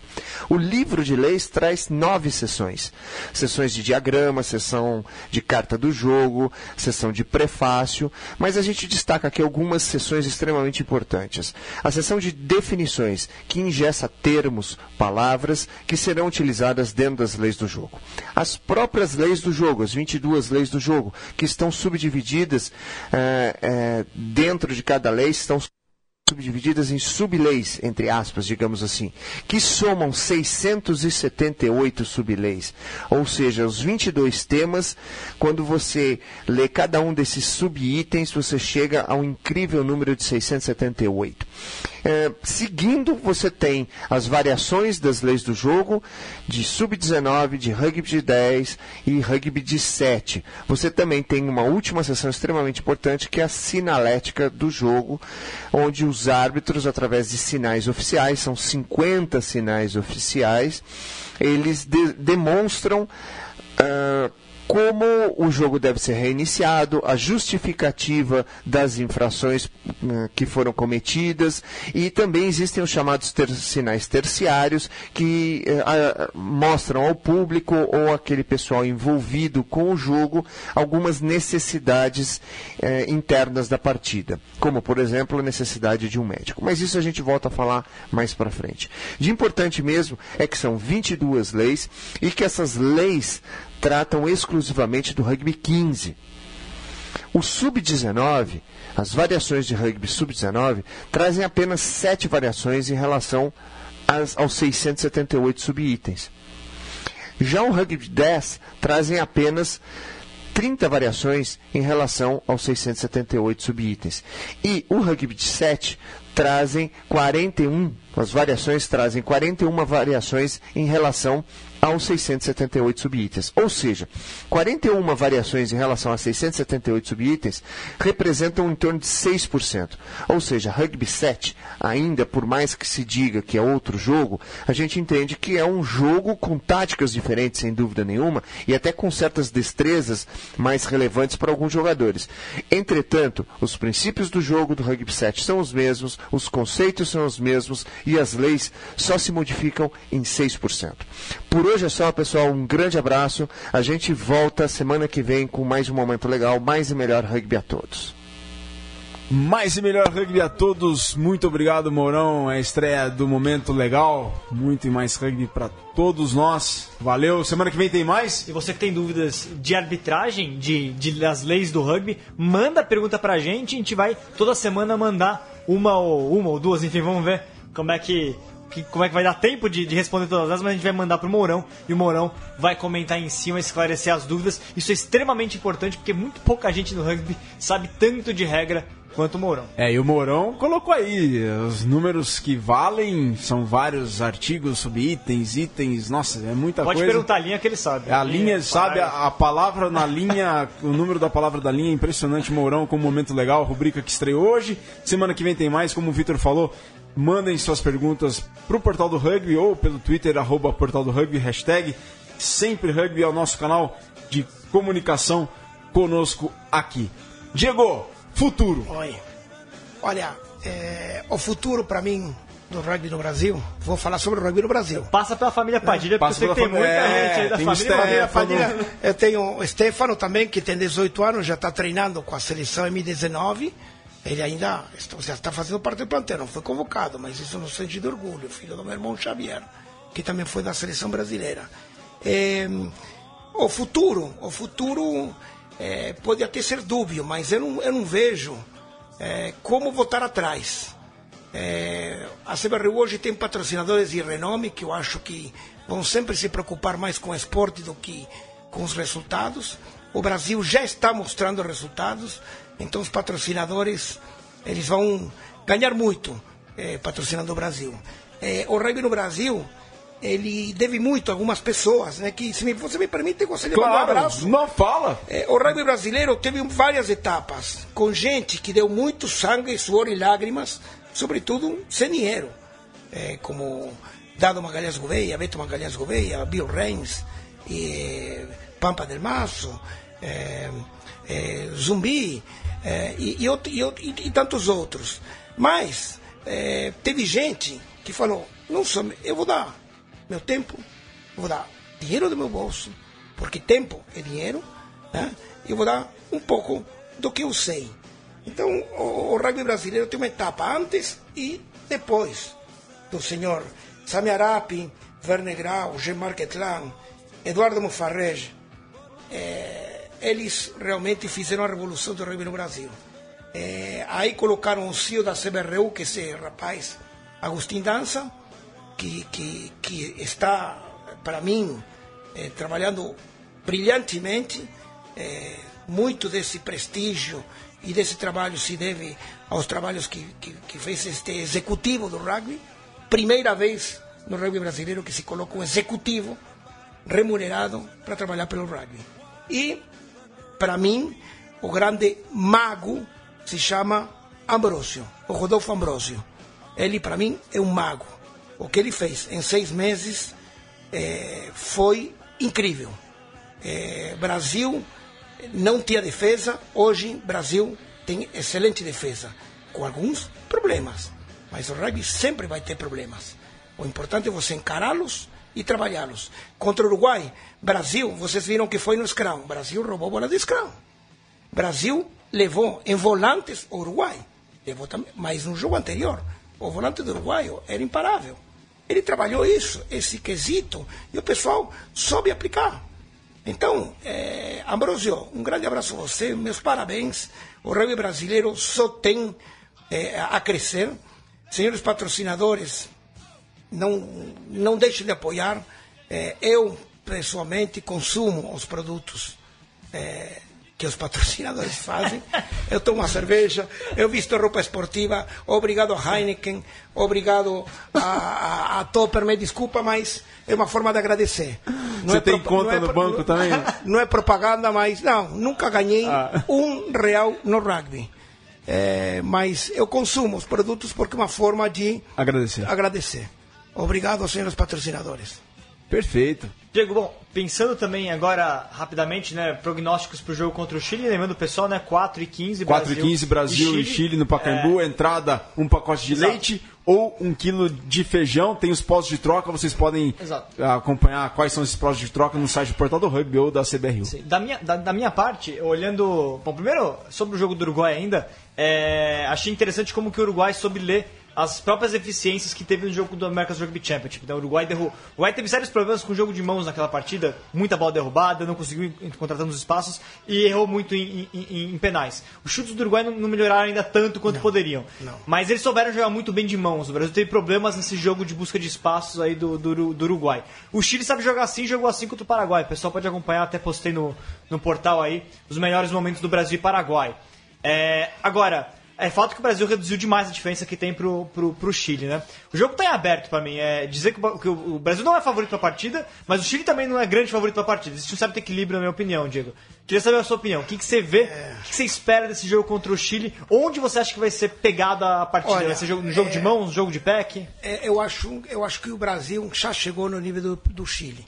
O livro de leis traz nove sessões: sessões de diagrama, sessão de carta do jogo, sessão de prefácio, mas a gente destaca aqui algumas sessões extremamente importantes. A sessão de definições, que ingessa termos, palavras que serão utilizadas dentro das leis do jogo. As próprias leis do jogo, as 22 leis do jogo, que estão subdivididas eh, eh, dentro de cada lei, estão subdivididas em subleis, entre aspas, digamos assim, que somam 678 subleis. Ou seja, os 22 temas, quando você lê cada um desses subitens, você chega a um incrível número de 678. É, seguindo, você tem as variações das leis do jogo, de sub-19, de rugby de 10 e rugby de 7. Você também tem uma última sessão extremamente importante, que é a sinalética do jogo, onde os árbitros, através de sinais oficiais, são 50 sinais oficiais, eles de- demonstram ah, como o jogo deve ser reiniciado, a justificativa das infrações hum, que foram cometidas e também existem os chamados ter sinais terciários que eh, mostram ao público ou aquele pessoal envolvido com o jogo algumas necessidades eh, internas da partida, como por exemplo a necessidade de um médico. Mas isso a gente volta a falar mais para frente. De importante mesmo é que são 22 leis e que essas leis tratam exclusivamente do rugby 15. O sub-19, as variações de rugby sub-19, trazem apenas sete variações em relação às, aos 678 subitens. Já o rugby 10 trazem apenas 30 variações em relação aos 678 subitens. E o rugby de 7 trazem 41, as variações trazem 41 variações em relação aos 678 subitens. Ou seja, 41 variações em relação a 678 subitens representam em torno de 6%. Ou seja, Rugby 7, ainda por mais que se diga que é outro jogo, a gente entende que é um jogo com táticas diferentes, sem dúvida nenhuma, e até com certas destrezas mais relevantes para alguns jogadores. Entretanto, os princípios do jogo do Rugby 7 são os mesmos, os conceitos são os mesmos e as leis só se modificam em 6%. Por hoje é só, pessoal. Um grande abraço. A gente volta semana que vem com mais um momento legal, mais e melhor rugby a todos. Mais e melhor rugby a todos. Muito obrigado, Mourão. É a estreia do Momento Legal. Muito e mais rugby para todos nós. Valeu. Semana que vem tem mais. E você que tem dúvidas de arbitragem, de, de das leis do rugby, manda a pergunta pra gente. A gente vai toda semana mandar uma ou uma ou duas, enfim, vamos ver como é que que, como é que vai dar tempo de, de, responder todas elas, mas a gente vai mandar pro Mourão e o Mourão vai comentar em cima, esclarecer as dúvidas. Isso é extremamente importante porque muito pouca gente no rugby sabe tanto de regra quanto o Mourão. É, e o Mourão colocou aí os números que valem, são vários artigos sobre itens, itens, nossa, é muita Pode coisa. Pode perguntar a linha que ele sabe. A linha, sabe, a, a, palavra na linha, o número da palavra da linha, impressionante, Mourão, com um momento legal, rubrica que estreou hoje. Semana que vem tem mais, como o Vitor falou, mandem suas perguntas pro Portal do Rugby ou pelo Twitter, arroba Portal do Rugby, hashtag sempre rugby é o nosso canal de comunicação conosco aqui. Diego, futuro. Oi. Olha, é, o futuro para mim do rugby no Brasil, vou falar sobre o rugby no Brasil. Passa pela família Padilha, porque você tem muita é, gente aí da família, família Padilha. Eu tenho o Stefano também, que tem 18 anos, já está treinando com a seleção M19 ele ainda está fazendo parte do plantel, não foi convocado, mas isso no sentido de orgulho, filho do meu irmão Xavier, que também foi da seleção brasileira. É, o futuro, o futuro é, pode até ser dúbio, mas eu não, eu não vejo é, como voltar atrás. É, a CBRU hoje tem patrocinadores de renome que eu acho que vão sempre se preocupar mais com o esporte do que com os resultados. O Brasil já está mostrando resultados. Então os patrocinadores eles vão ganhar muito é, patrocinando o Brasil. É, o rugby no Brasil ele deve muito a algumas pessoas, né? Que se você me permite, gostaria claro, de mandar um abraço. Não fala. É, o rugby brasileiro teve várias etapas, com gente que deu muito sangue, suor e lágrimas, sobretudo sem dinheiro, é, como Dado Magalhães Gouveia, Beto Magalhães Gouveia, Bill Reins, e, Pampa del Maço, é, é, Zumbi, é, e, e, e, e, tantos outros. Mas é, teve gente que falou: não sou, eu vou dar meu tempo, vou dar dinheiro do meu bolso, porque tempo é dinheiro, né? eu vou dar um pouco do que eu sei. Então, o, o rugby brasileiro tem uma etapa antes e depois do senhor Sami Arapi, Werner Grau, Jean-Marc Etlan, Eduardo Mufarrege. É, eles realmente fizeram a revolução do rugby no Brasil. É, aí colocaram o CEO da CBRU, que é esse rapaz, Agostinho Dança, que, que, que está, para mim, é, trabalhando brilhantemente. É, muito desse prestígio e desse trabalho se deve aos trabalhos que, que, que fez este executivo do rugby. Primeira vez no rugby brasileiro que se coloca um executivo remunerado para trabalhar pelo rugby. E para mim, o grande mago se chama Ambrosio, o Rodolfo Ambrosio. Ele, para mim, é um mago. O que ele fez em seis meses é, foi incrível. É, Brasil não tinha defesa, hoje Brasil tem excelente defesa, com alguns problemas, mas o rugby sempre vai ter problemas. O importante é você encará-los e trabalhá-los. Contra o Uruguai, Brasil, vocês viram que foi no scrum. Brasil roubou bola de scrum. Brasil levou em volantes o Uruguai. Levou também, mas no jogo anterior, o volante do Uruguai era imparável. Ele trabalhou isso, esse quesito, e o pessoal soube aplicar. Então, é, Ambrosio, um grande abraço a você, meus parabéns. O rugby brasileiro só tem é, a crescer. Senhores patrocinadores, não, não deixem de apoiar. É, eu, pessoalmente, consumo os produtos é, que os patrocinadores [LAUGHS] fazem. Eu tomo uma cerveja, eu visto roupa esportiva. Obrigado a Heineken, obrigado a, a, a Topper, me desculpa, mas é uma forma de agradecer. Não Você é tem conta não é no banco também? [LAUGHS] Não é propaganda, mas não, nunca ganhei Ah. um real no rugby. É, mas eu consumo os produtos porque é uma forma de Agradecer. agradecer. Obrigado, senhores patrocinadores. Perfeito. Diego, bom, pensando também agora rapidamente, né, prognósticos pro jogo contra o Chile, lembrando o pessoal, né, 4 e 15 4 e 15, Brasil e Chile, no Pacaembu. Entrada, um pacote de Exato. leite ou um quilo de feijão. Tem os postos de troca. Vocês podem Exato. acompanhar quais são esses postos de troca no site do Portal do Rugby ou da CBRU. Sim, Da minha, da, da minha parte, olhando. Bom, primeiro, sobre o jogo do Uruguai ainda, é, achei interessante como que o Uruguai soube ler as próprias eficiências que teve no jogo do America's Rugby Championship. Então, o Uruguai, derru... o Uruguai teve sérios problemas com o jogo de mãos naquela partida, muita bola derrubada, não conseguiu encontrar tantos espaços e errou muito em, em- em- penais. Os chutes do Uruguai não, não melhoraram ainda tanto quanto poderiam. Mas eles souberam jogar muito bem de mãos. O Brasil teve problemas nesse jogo de busca de espaços aí do, do, do Uruguai. O Chile sabe jogar assim, jogou assim contra o Paraguai. O pessoal pode acompanhar, até postei no, no portal aí, os melhores momentos do Brasil e Paraguai. É, agora, é fato que o Brasil reduziu demais a diferença que tem pro, pro, pro Chile, né? O jogo tá em aberto pra mim. É dizer que, o, que o Brasil não é favorito pra partida, mas o Chile também não é grande favorito pra partida. Existe um certo equilíbrio, na minha opinião, Diego. Queria saber a sua opinião. O que, que você vê, o que, que você espera desse jogo contra o Chile? Onde você acha que vai ser pegada a partida? Olha, vai ser jogo, no jogo de é- mãos, jogo de pack? É, eu, acho, eu acho que o Brasil já chegou no nível do, do Chile.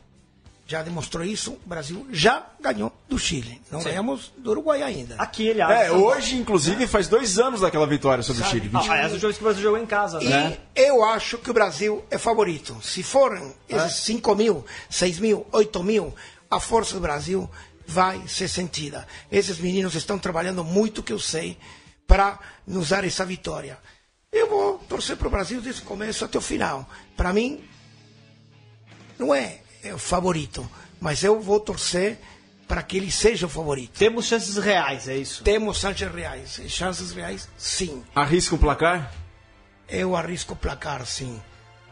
Já demonstrou isso. O Brasil já ganhou do Chile. Não ganhamos do Uruguai ainda. Aqui, aliás. É, hoje, inclusive, faz dois anos daquela vitória sobre o Chile. Ah, 20. aliás, o jogo que o Brasil jogou em casa, E né? eu acho que o Brasil é favorito. Se forem esses 5 mil, 6 mil, 8 mil, a força do Brasil vai ser sentida. Esses meninos estão trabalhando muito, que eu sei, para nos dar essa vitória. Eu vou torcer para o Brasil desde o começo até o final. Para mim, não é, é o favorito, mas eu vou torcer para que ele seja o favorito. Temos chances reais, é isso. Temos chances reais. Chances reais, sim. Arrisca um placar? Eu arrisco o placar, sim.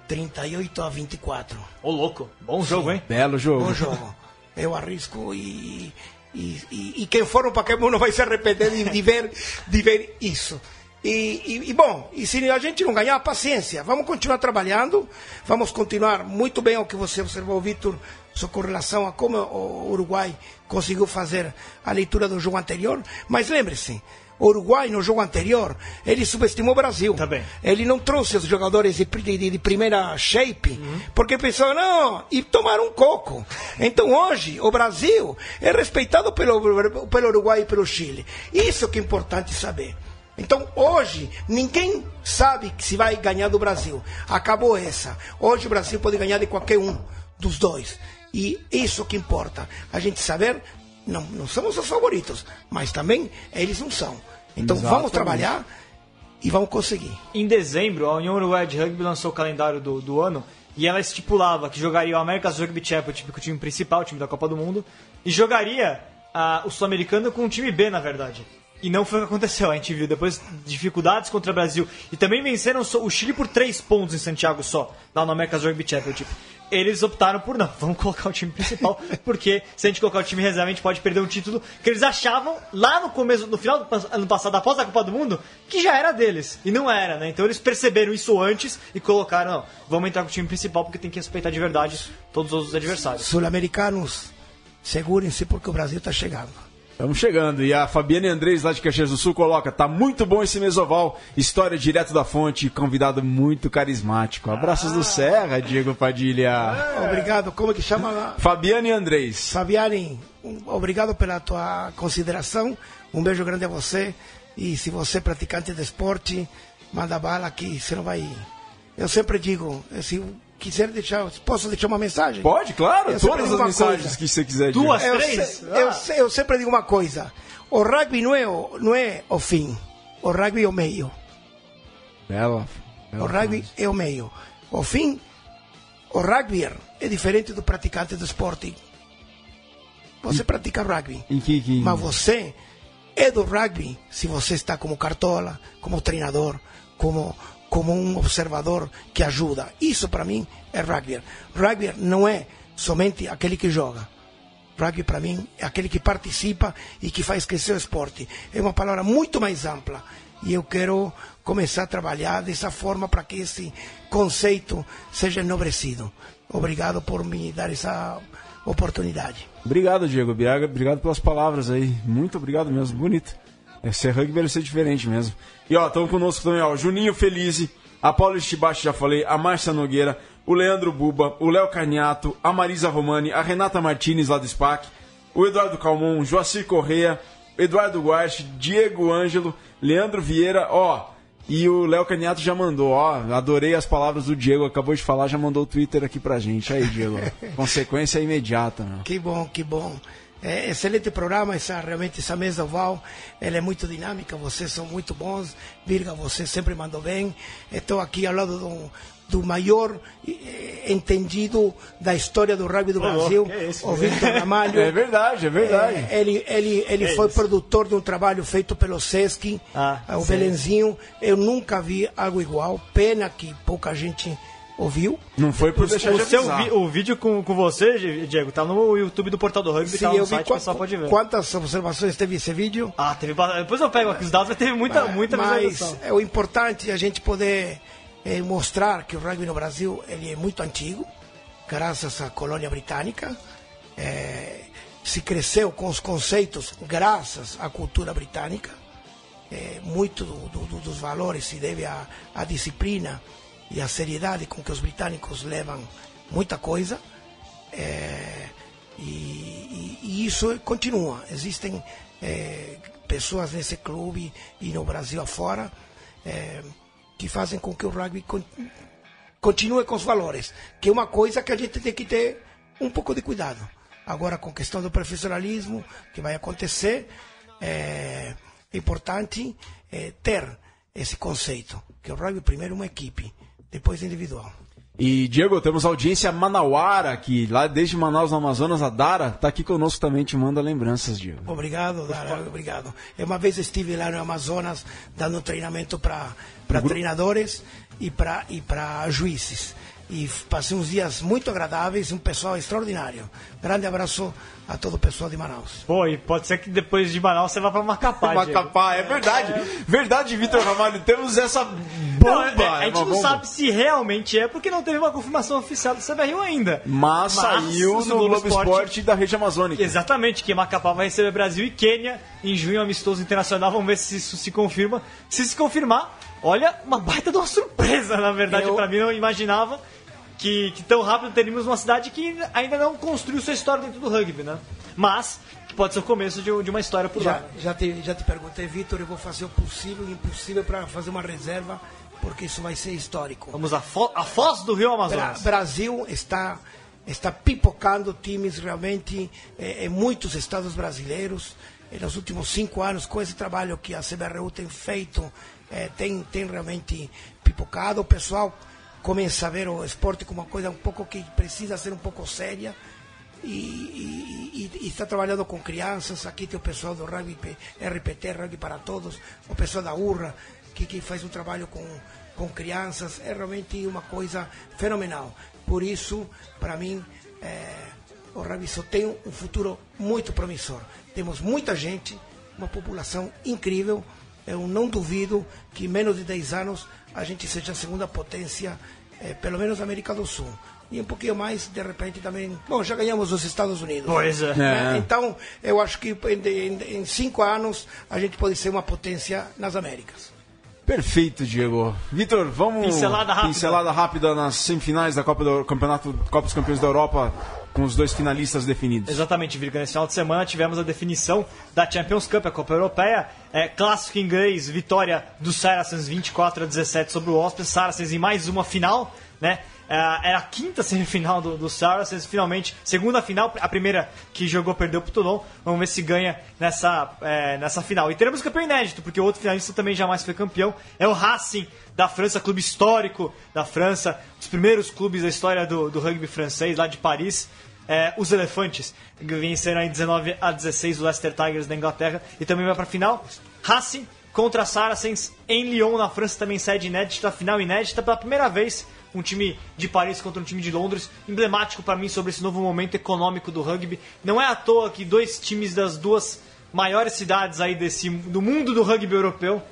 38 a 24. Ô, louco. Bom jogo, hein? Belo jogo. Bom jogo. Eu arrisco e, e, e, e quem for no Pokémon não vai se arrepender de, de ver, de ver isso. E, e- e, bom, e se a gente não ganhar, paciência. Vamos continuar trabalhando, vamos continuar muito bem o que você observou, Vitor, só com relação a como o Uruguai conseguiu fazer a leitura do jogo anterior. Mas lembre-se, o Uruguai no jogo anterior, ele subestimou o Brasil. Tá. Ele não trouxe os jogadores de, de- de primeira shape, porque pensou, não, e tomaram um coco. Então hoje, o Brasil é respeitado pelo, pelo Uruguai e pelo Chile. Isso que é importante saber. Então hoje, ninguém sabe que se vai ganhar do Brasil. Acabou essa. Hoje o Brasil pode ganhar de qualquer um dos dois. E isso que importa. A gente saber, não, não somos os favoritos, mas também eles não são. Então vamos Exatamente. trabalhar e vamos conseguir. Em dezembro, a União Uruguaia de Rugby lançou o calendário do, do ano e ela estipulava que jogaria o America's Rugby Championship com o time principal, o time da Copa do Mundo, e jogaria ah, o Sul-Americano com o time B, na verdade. E não foi o que aconteceu, a gente viu. Depois, dificuldades contra o Brasil. E também venceram o Chile por três pontos em Santiago só, lá no America's Rugby Championship. Eles optaram por não, [LAUGHS] vamos colocar o time principal, porque se a gente colocar o time reserva, a gente pode perder um título que eles achavam lá no começo, no final do ano passado, após a Copa do Mundo, que já era deles. E não era, né? Então eles perceberam isso antes e colocaram, não, vamos entrar com o time principal porque tem que respeitar de verdade todos os adversários. Sul-americanos, segurem-se porque o Brasil está chegando. Estamos chegando. E a Fabiane Andrés, lá de Caxias do Sul, coloca: tá muito bom esse mesoval. História direto da fonte. Convidado muito carismático. Abraços do Serra, Diego Padilha. Obrigado. Como que chama lá? Fabiane Andrés. Fabiane, obrigado pela tua consideração. Um beijo grande a você. E se você é praticante de esporte, manda bala aqui, você não vai. Eu sempre digo, se quiser deixar, posso deixar uma mensagem? Pode, claro. Eu sempre todas digo as uma mensagens coisa. que você quiser. Duas, Eu, três? se- eu, se- eu sempre digo uma coisa: o rugby não é o, não é o fim, o rugby é o meio. Bela. bela O rugby é o meio. O fim, o rugby é diferente do praticante do esporte. Você pratica rugby, Em que, que... mas você é do rugby se você está como cartola, como treinador, como como um observador que ajuda. Isso para mim é rugby. Rugby não é somente aquele que joga. Rugby para mim é aquele que participa e que faz crescer o esporte. É uma palavra muito mais ampla e eu quero começar a trabalhar dessa forma para que esse conceito seja enobrecido. Obrigado por me dar essa oportunidade. Obrigado, Diego. Biaga. Obrigado pelas palavras aí. Muito obrigado mesmo. Bonito. É, ser rugby deve ser diferente mesmo. E ó, estão conosco também, ó. Juninho Felize, a Paula Estibachi, já falei, a Márcia Nogueira, o Leandro Buba, o Léo Carniato, a Marisa Romani, a Renata Martinez lá do SPAC, o Eduardo Calmon, Joacir Correia, Eduardo Guache, Diego Ângelo, Leandro Vieira, ó. E o Léo Caniato já mandou, ó, adorei as palavras do Diego, acabou de falar, já mandou o Twitter aqui pra gente. Aí, Diego, [LAUGHS] consequência imediata, meu. Que bom, que bom. É, excelente programa, essa, realmente essa mesa oval, ela é muito dinâmica, vocês são muito bons, Virga, você sempre mandou bem. Estou aqui ao lado do, do maior eh, entendido da história do rugby do Brasil, que isso, o Victor Ramalho. [LAUGHS] É verdade, é verdade. É, ele ele, ele foi produtor de um trabalho feito pelo Sesc, Ah, eh, o sei. Belenzinho. Eu nunca vi algo igual, pena que pouca gente ouviu. Não foi por deixar O, de seu vi- o vídeo com, com você, Diego, tá no YouTube do Portal do Rugby, Sim, tá no eu site, o pessoal pode ver. quantas observações teve esse vídeo. Ah, teve Depois eu pego aqui os dados, mas teve muita, muita mas é o importante é a gente poder eh, mostrar que o rugby no Brasil ele é muito antigo, graças à colônia britânica. Eh, se cresceu com os conceitos graças à cultura britânica. Eh, muito do- do- dos valores se deve à, à disciplina e à seriedade com que os britânicos levam muita coisa. É, e, e- e isso continua. Existem é, pessoas nesse clube e no Brasil afora é, que fazem com que o rugby con- continue com os valores, que é uma coisa que a gente tem que ter um pouco de cuidado. Agora, com a questão do profissionalismo que vai acontecer, é importante é, ter esse conceito, que o rugby primeiro é uma equipe, depois é individual. E, Diego, temos audiência manauara aqui, lá desde Manaus, no Amazonas, a Dara tá aqui conosco também, te manda lembranças, Diego. Obrigado, Dara, obrigado. Eu Uma vez estive lá no Amazonas dando treinamento para treinadores e para e para juízes. E passei uns dias muito agradáveis, um pessoal extraordinário. Grande abraço a todo o pessoal de Manaus. Pô, e pode ser que depois de Manaus você vá pra Macapá. Macapá, é verdade. Verdade, Vitor Ramalho, temos essa Não, bomba. é- a é gente uma não bomba. sabe se realmente é, porque não teve uma confirmação oficial do CBRU ainda. Mas, saiu o no Globo Esporte da região amazônica. Exatamente, que Macapá vai receber Brasil e Quênia em junho, amistoso internacional. Vamos ver se isso se confirma. Se se confirmar, olha, uma baita de uma surpresa, na verdade, Eu- pra mim. Não imaginava que, que tão rápido teríamos uma cidade que ainda não construiu sua história dentro do rugby, né? Mas que pode ser o começo de, de uma história por Já, lá. já, te, já te perguntei, Vitor, eu vou fazer o possível e o impossível para fazer uma reserva, porque isso vai ser histórico. Vamos à, fo foz do Rio Bra Amazonas. Brasil está está pipocando times realmente eh, em muitos estados brasileiros. Nos últimos cinco anos, com esse trabalho que a CBRU tem feito, eh, tem, tem realmente pipocado. O pessoal começa a ver o esporte como uma coisa um pouco que precisa ser um pouco séria. E, e- e- está trabalhando com crianças. Aqui tem o pessoal do rugby, RPT, Rugby para Todos, o pessoal da URRA, que, que faz um trabalho com, com crianças. É realmente uma coisa fenomenal. Por isso, para mim, é, o rugby só tem um futuro muito promissor. Temos muita gente, uma população incrível. Eu não duvido que em menos de 10 anos a gente seja a segunda potência eh, pelo menos América do Sul. E um pouquinho mais, de repente também. Bom, já ganhamos os Estados Unidos. Pois é. Né? Então, eu acho que em, em- em cinco anos a gente pode ser uma potência nas Américas. Perfeito, Diego. Vitor, vamos. Pincelada rápida. Pincelada rápida nas semifinais da Copa do Campeonato Copa dos Campeões da Europa, com os dois finalistas definidos. Exatamente, Virga. Nesse final de semana tivemos a definição da Champions Cup, a Copa Europeia. É, clássico inglês, vitória do Saracens 24 a 17 sobre o Osprey. Saracens em mais uma final, né? É, era a quinta [LAUGHS] semifinal do, do Saracens, finalmente, segunda final, a primeira que jogou perdeu pro Toulon. Vamos ver se ganha nessa, é, nessa final. E teremos campeão inédito, porque o outro finalista também jamais foi campeão. É o Racing da França, clube histórico da França, dos primeiros clubes da história do, do rugby francês, lá de Paris. É, os Elefantes venceram em 19 a 16 o Leicester Tigers da Inglaterra e também vai para a final. Racing contra Saracens em Lyon, na França, também sede inédita, final inédita pela primeira vez. Um time de Paris contra um time de Londres, emblemático para mim sobre esse novo momento econômico do rugby. Não é à toa que dois times das duas maiores cidades aí desse, do mundo do rugby europeu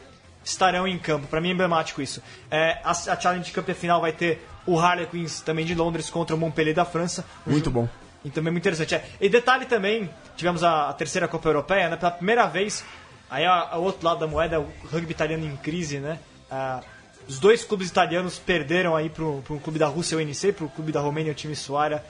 estarão em campo. Para mim é emblemático isso. É, a, a Challenge Cup a final vai ter o Harlequins também de Londres contra o Montpellier da França. Muito bom. e também muito interessante. É. E detalhe também, tivemos a, a terceira Copa Europeia, né? Pela primeira vez, aí o outro lado da moeda, o rugby italiano em crise, né? Ah, os dois clubes italianos perderam aí para um clube da Rússia, o NC, para o clube da Romênia, o time Suara.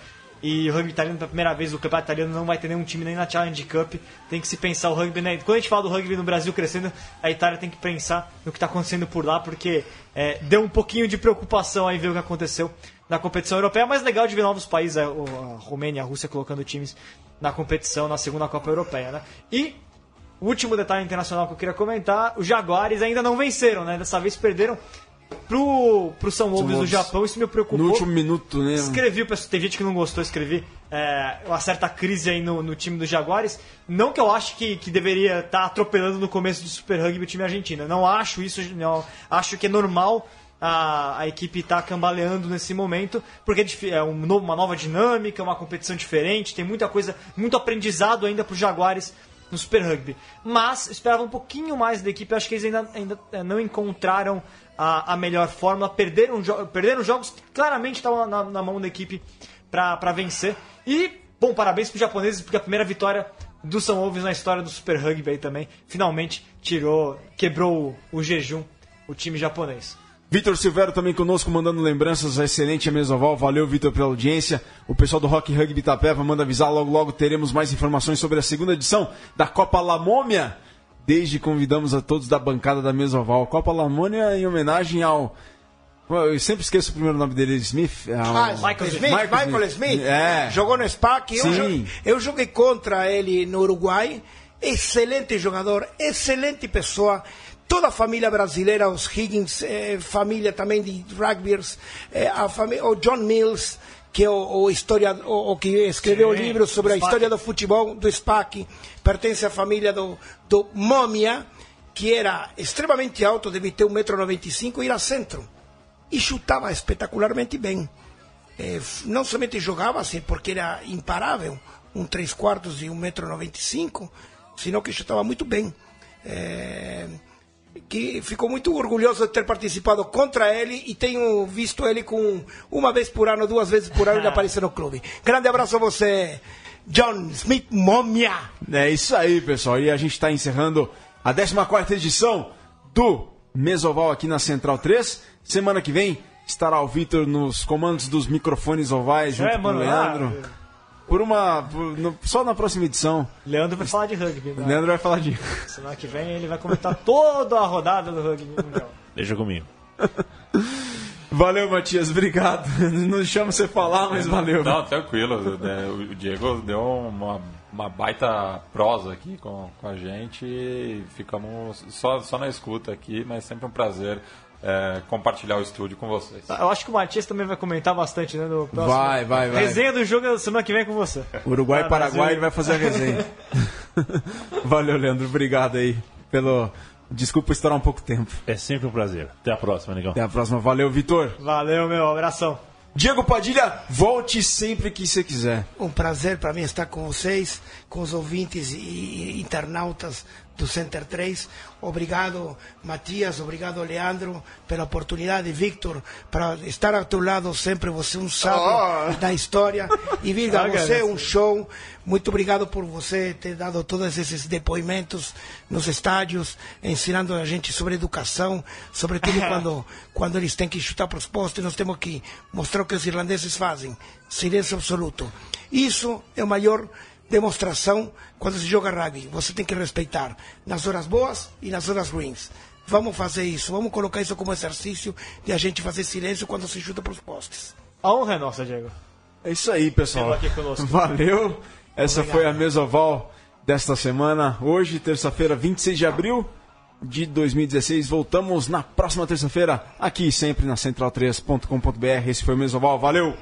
E o rugby italiano, pela primeira vez, o campeonato italiano não vai ter nenhum time nem na Challenge Cup. Tem que se pensar o rugby, né? Quando a gente fala do rugby no Brasil crescendo, a Itália tem que pensar no que está acontecendo por lá, porque é, deu um pouquinho de preocupação aí ver o que aconteceu na competição europeia, mas legal de ver novos países, a, o- a Romênia, a Rússia colocando times na competição na segunda Copa Europeia, né? E o último detalhe internacional que eu queria comentar, os Jaguares ainda não venceram, né? Dessa vez perderam pro, pro São Wolves do. Japão, isso me preocupou. No último minuto, né? Escrevi, pessoal, tem gente que não gostou, escrevi é, uma certa crise aí no, no time dos Jaguares. Não que eu acho que, que deveria estar atropelando no começo do Super Rugby o time argentino. Não acho isso, não. Acho que é normal a, a equipe estar cambaleando nesse momento, porque é é um novo- uma nova dinâmica, uma competição diferente, tem muita coisa, muito aprendizado ainda para os Jaguares no Super Rugby. Mas esperava um pouquinho mais da equipe, acho que eles ainda, ainda eh, não encontraram a, a melhor fórmula, perderam, jo- perderam jogos que claramente estavam na, na mão da equipe para vencer. E, bom, parabéns para os japoneses, porque a primeira vitória do São Wolves na história do Super Rugby aí também, finalmente tirou, quebrou o, o jejum, o time japonês. Vitor Silvério também conosco, mandando lembranças, excelente a Mesoval. Valeu, Vitor, pela audiência. O pessoal do Rock Rugby Itapeva manda avisar, logo logo teremos mais informações sobre a segunda edição da Copa La Mômia. Desde convidamos a todos da bancada da Mesoval. Copa La Mômia em homenagem ao... Eu sempre esqueço o primeiro nome dele, Smith. Ah, Michael Smith. Michael, Michael Smith, Smith. É. jogou no SPAC. Eu, eu joguei contra ele no Uruguai. Excelente jogador, excelente pessoa. Toda a família brasileira, os Higgins, eh, família também de rugbyers, eh, a o John Mills, que é o, o, historia, o, o que escreveu o livro sobre a história do futebol do SPAC, pertence à família do, do Momia, que era extremamente alto, deve ter 1,95m e era centro. E chutava espetacularmente bem. Eh, não somente jogava assim, porque era imparável, um 3 quartos e 1,95m, sino que chutava muito bem. Eh, que ficou muito orgulhoso de ter participado contra ele e tenho visto ele com uma vez por ano, duas vezes por ano ele [LAUGHS] aparecer no clube. Grande abraço a você, John Smith Momia. É isso aí, pessoal. E a gente está encerrando a 14 edição do Mesoval aqui na Central 3. Semana que vem estará o Vitor nos comandos dos microfones ovais junto É, com o mano, Leandro. ah, Por uma. por- no- só na próxima edição. Leandro vai falar de rugby. Né? Leandro vai falar de. Semana que vem ele vai comentar toda a rodada do rugby mundial. Deixa comigo. Valeu, Matias. Obrigado. Não chama você falar, mas valeu. Não, tranquilo. né, O Diego deu uma, uma baita prosa aqui com, com a gente ficamos só, só na escuta aqui, mas sempre um prazer é, compartilhar o estúdio com vocês. Eu acho que o Matias também vai comentar bastante, né? No próximo. Vai, vai, vai. Resenha do jogo semana que vem com você. Uruguai e Ah, Paraguai, ele vai fazer a resenha. [LAUGHS] Valeu, Leandro. Obrigado aí pelo. Desculpa estourar um pouco tempo. É sempre um prazer. Até a próxima, negão. Até a próxima. Valeu, Vitor. Valeu, meu. Abração. Diego Padilha, volte sempre que você quiser. Um prazer para mim estar com vocês, com os ouvintes e internautas do Center 3. Obrigado, Matias, obrigado, Leandro, pela oportunidade, Victor, para estar ao teu lado sempre, você é um sábio Oh. da história. E Virga, [LAUGHS] você é um show. Muito obrigado por você ter dado todos esses depoimentos nos estádios, ensinando a gente sobre educação, sobretudo [LAUGHS] quando, quando eles têm que chutar para os postes, nós temos que mostrar o que os irlandeses fazem. Silêncio absoluto. Isso é a maior demonstração quando se joga rugby. Você tem que respeitar nas horas boas e nas horas ruins. Vamos fazer isso, vamos colocar isso como exercício de a gente fazer silêncio quando se chuta para os postes. A honra é nossa, Diego. É isso aí, pessoal. Valeu. Essa foi a Mesoval desta semana. Hoje, terça-feira, 26 de abril de 2016. Voltamos na próxima terça-feira, aqui sempre na central3.com.br. Esse foi o Mesoval. Valeu!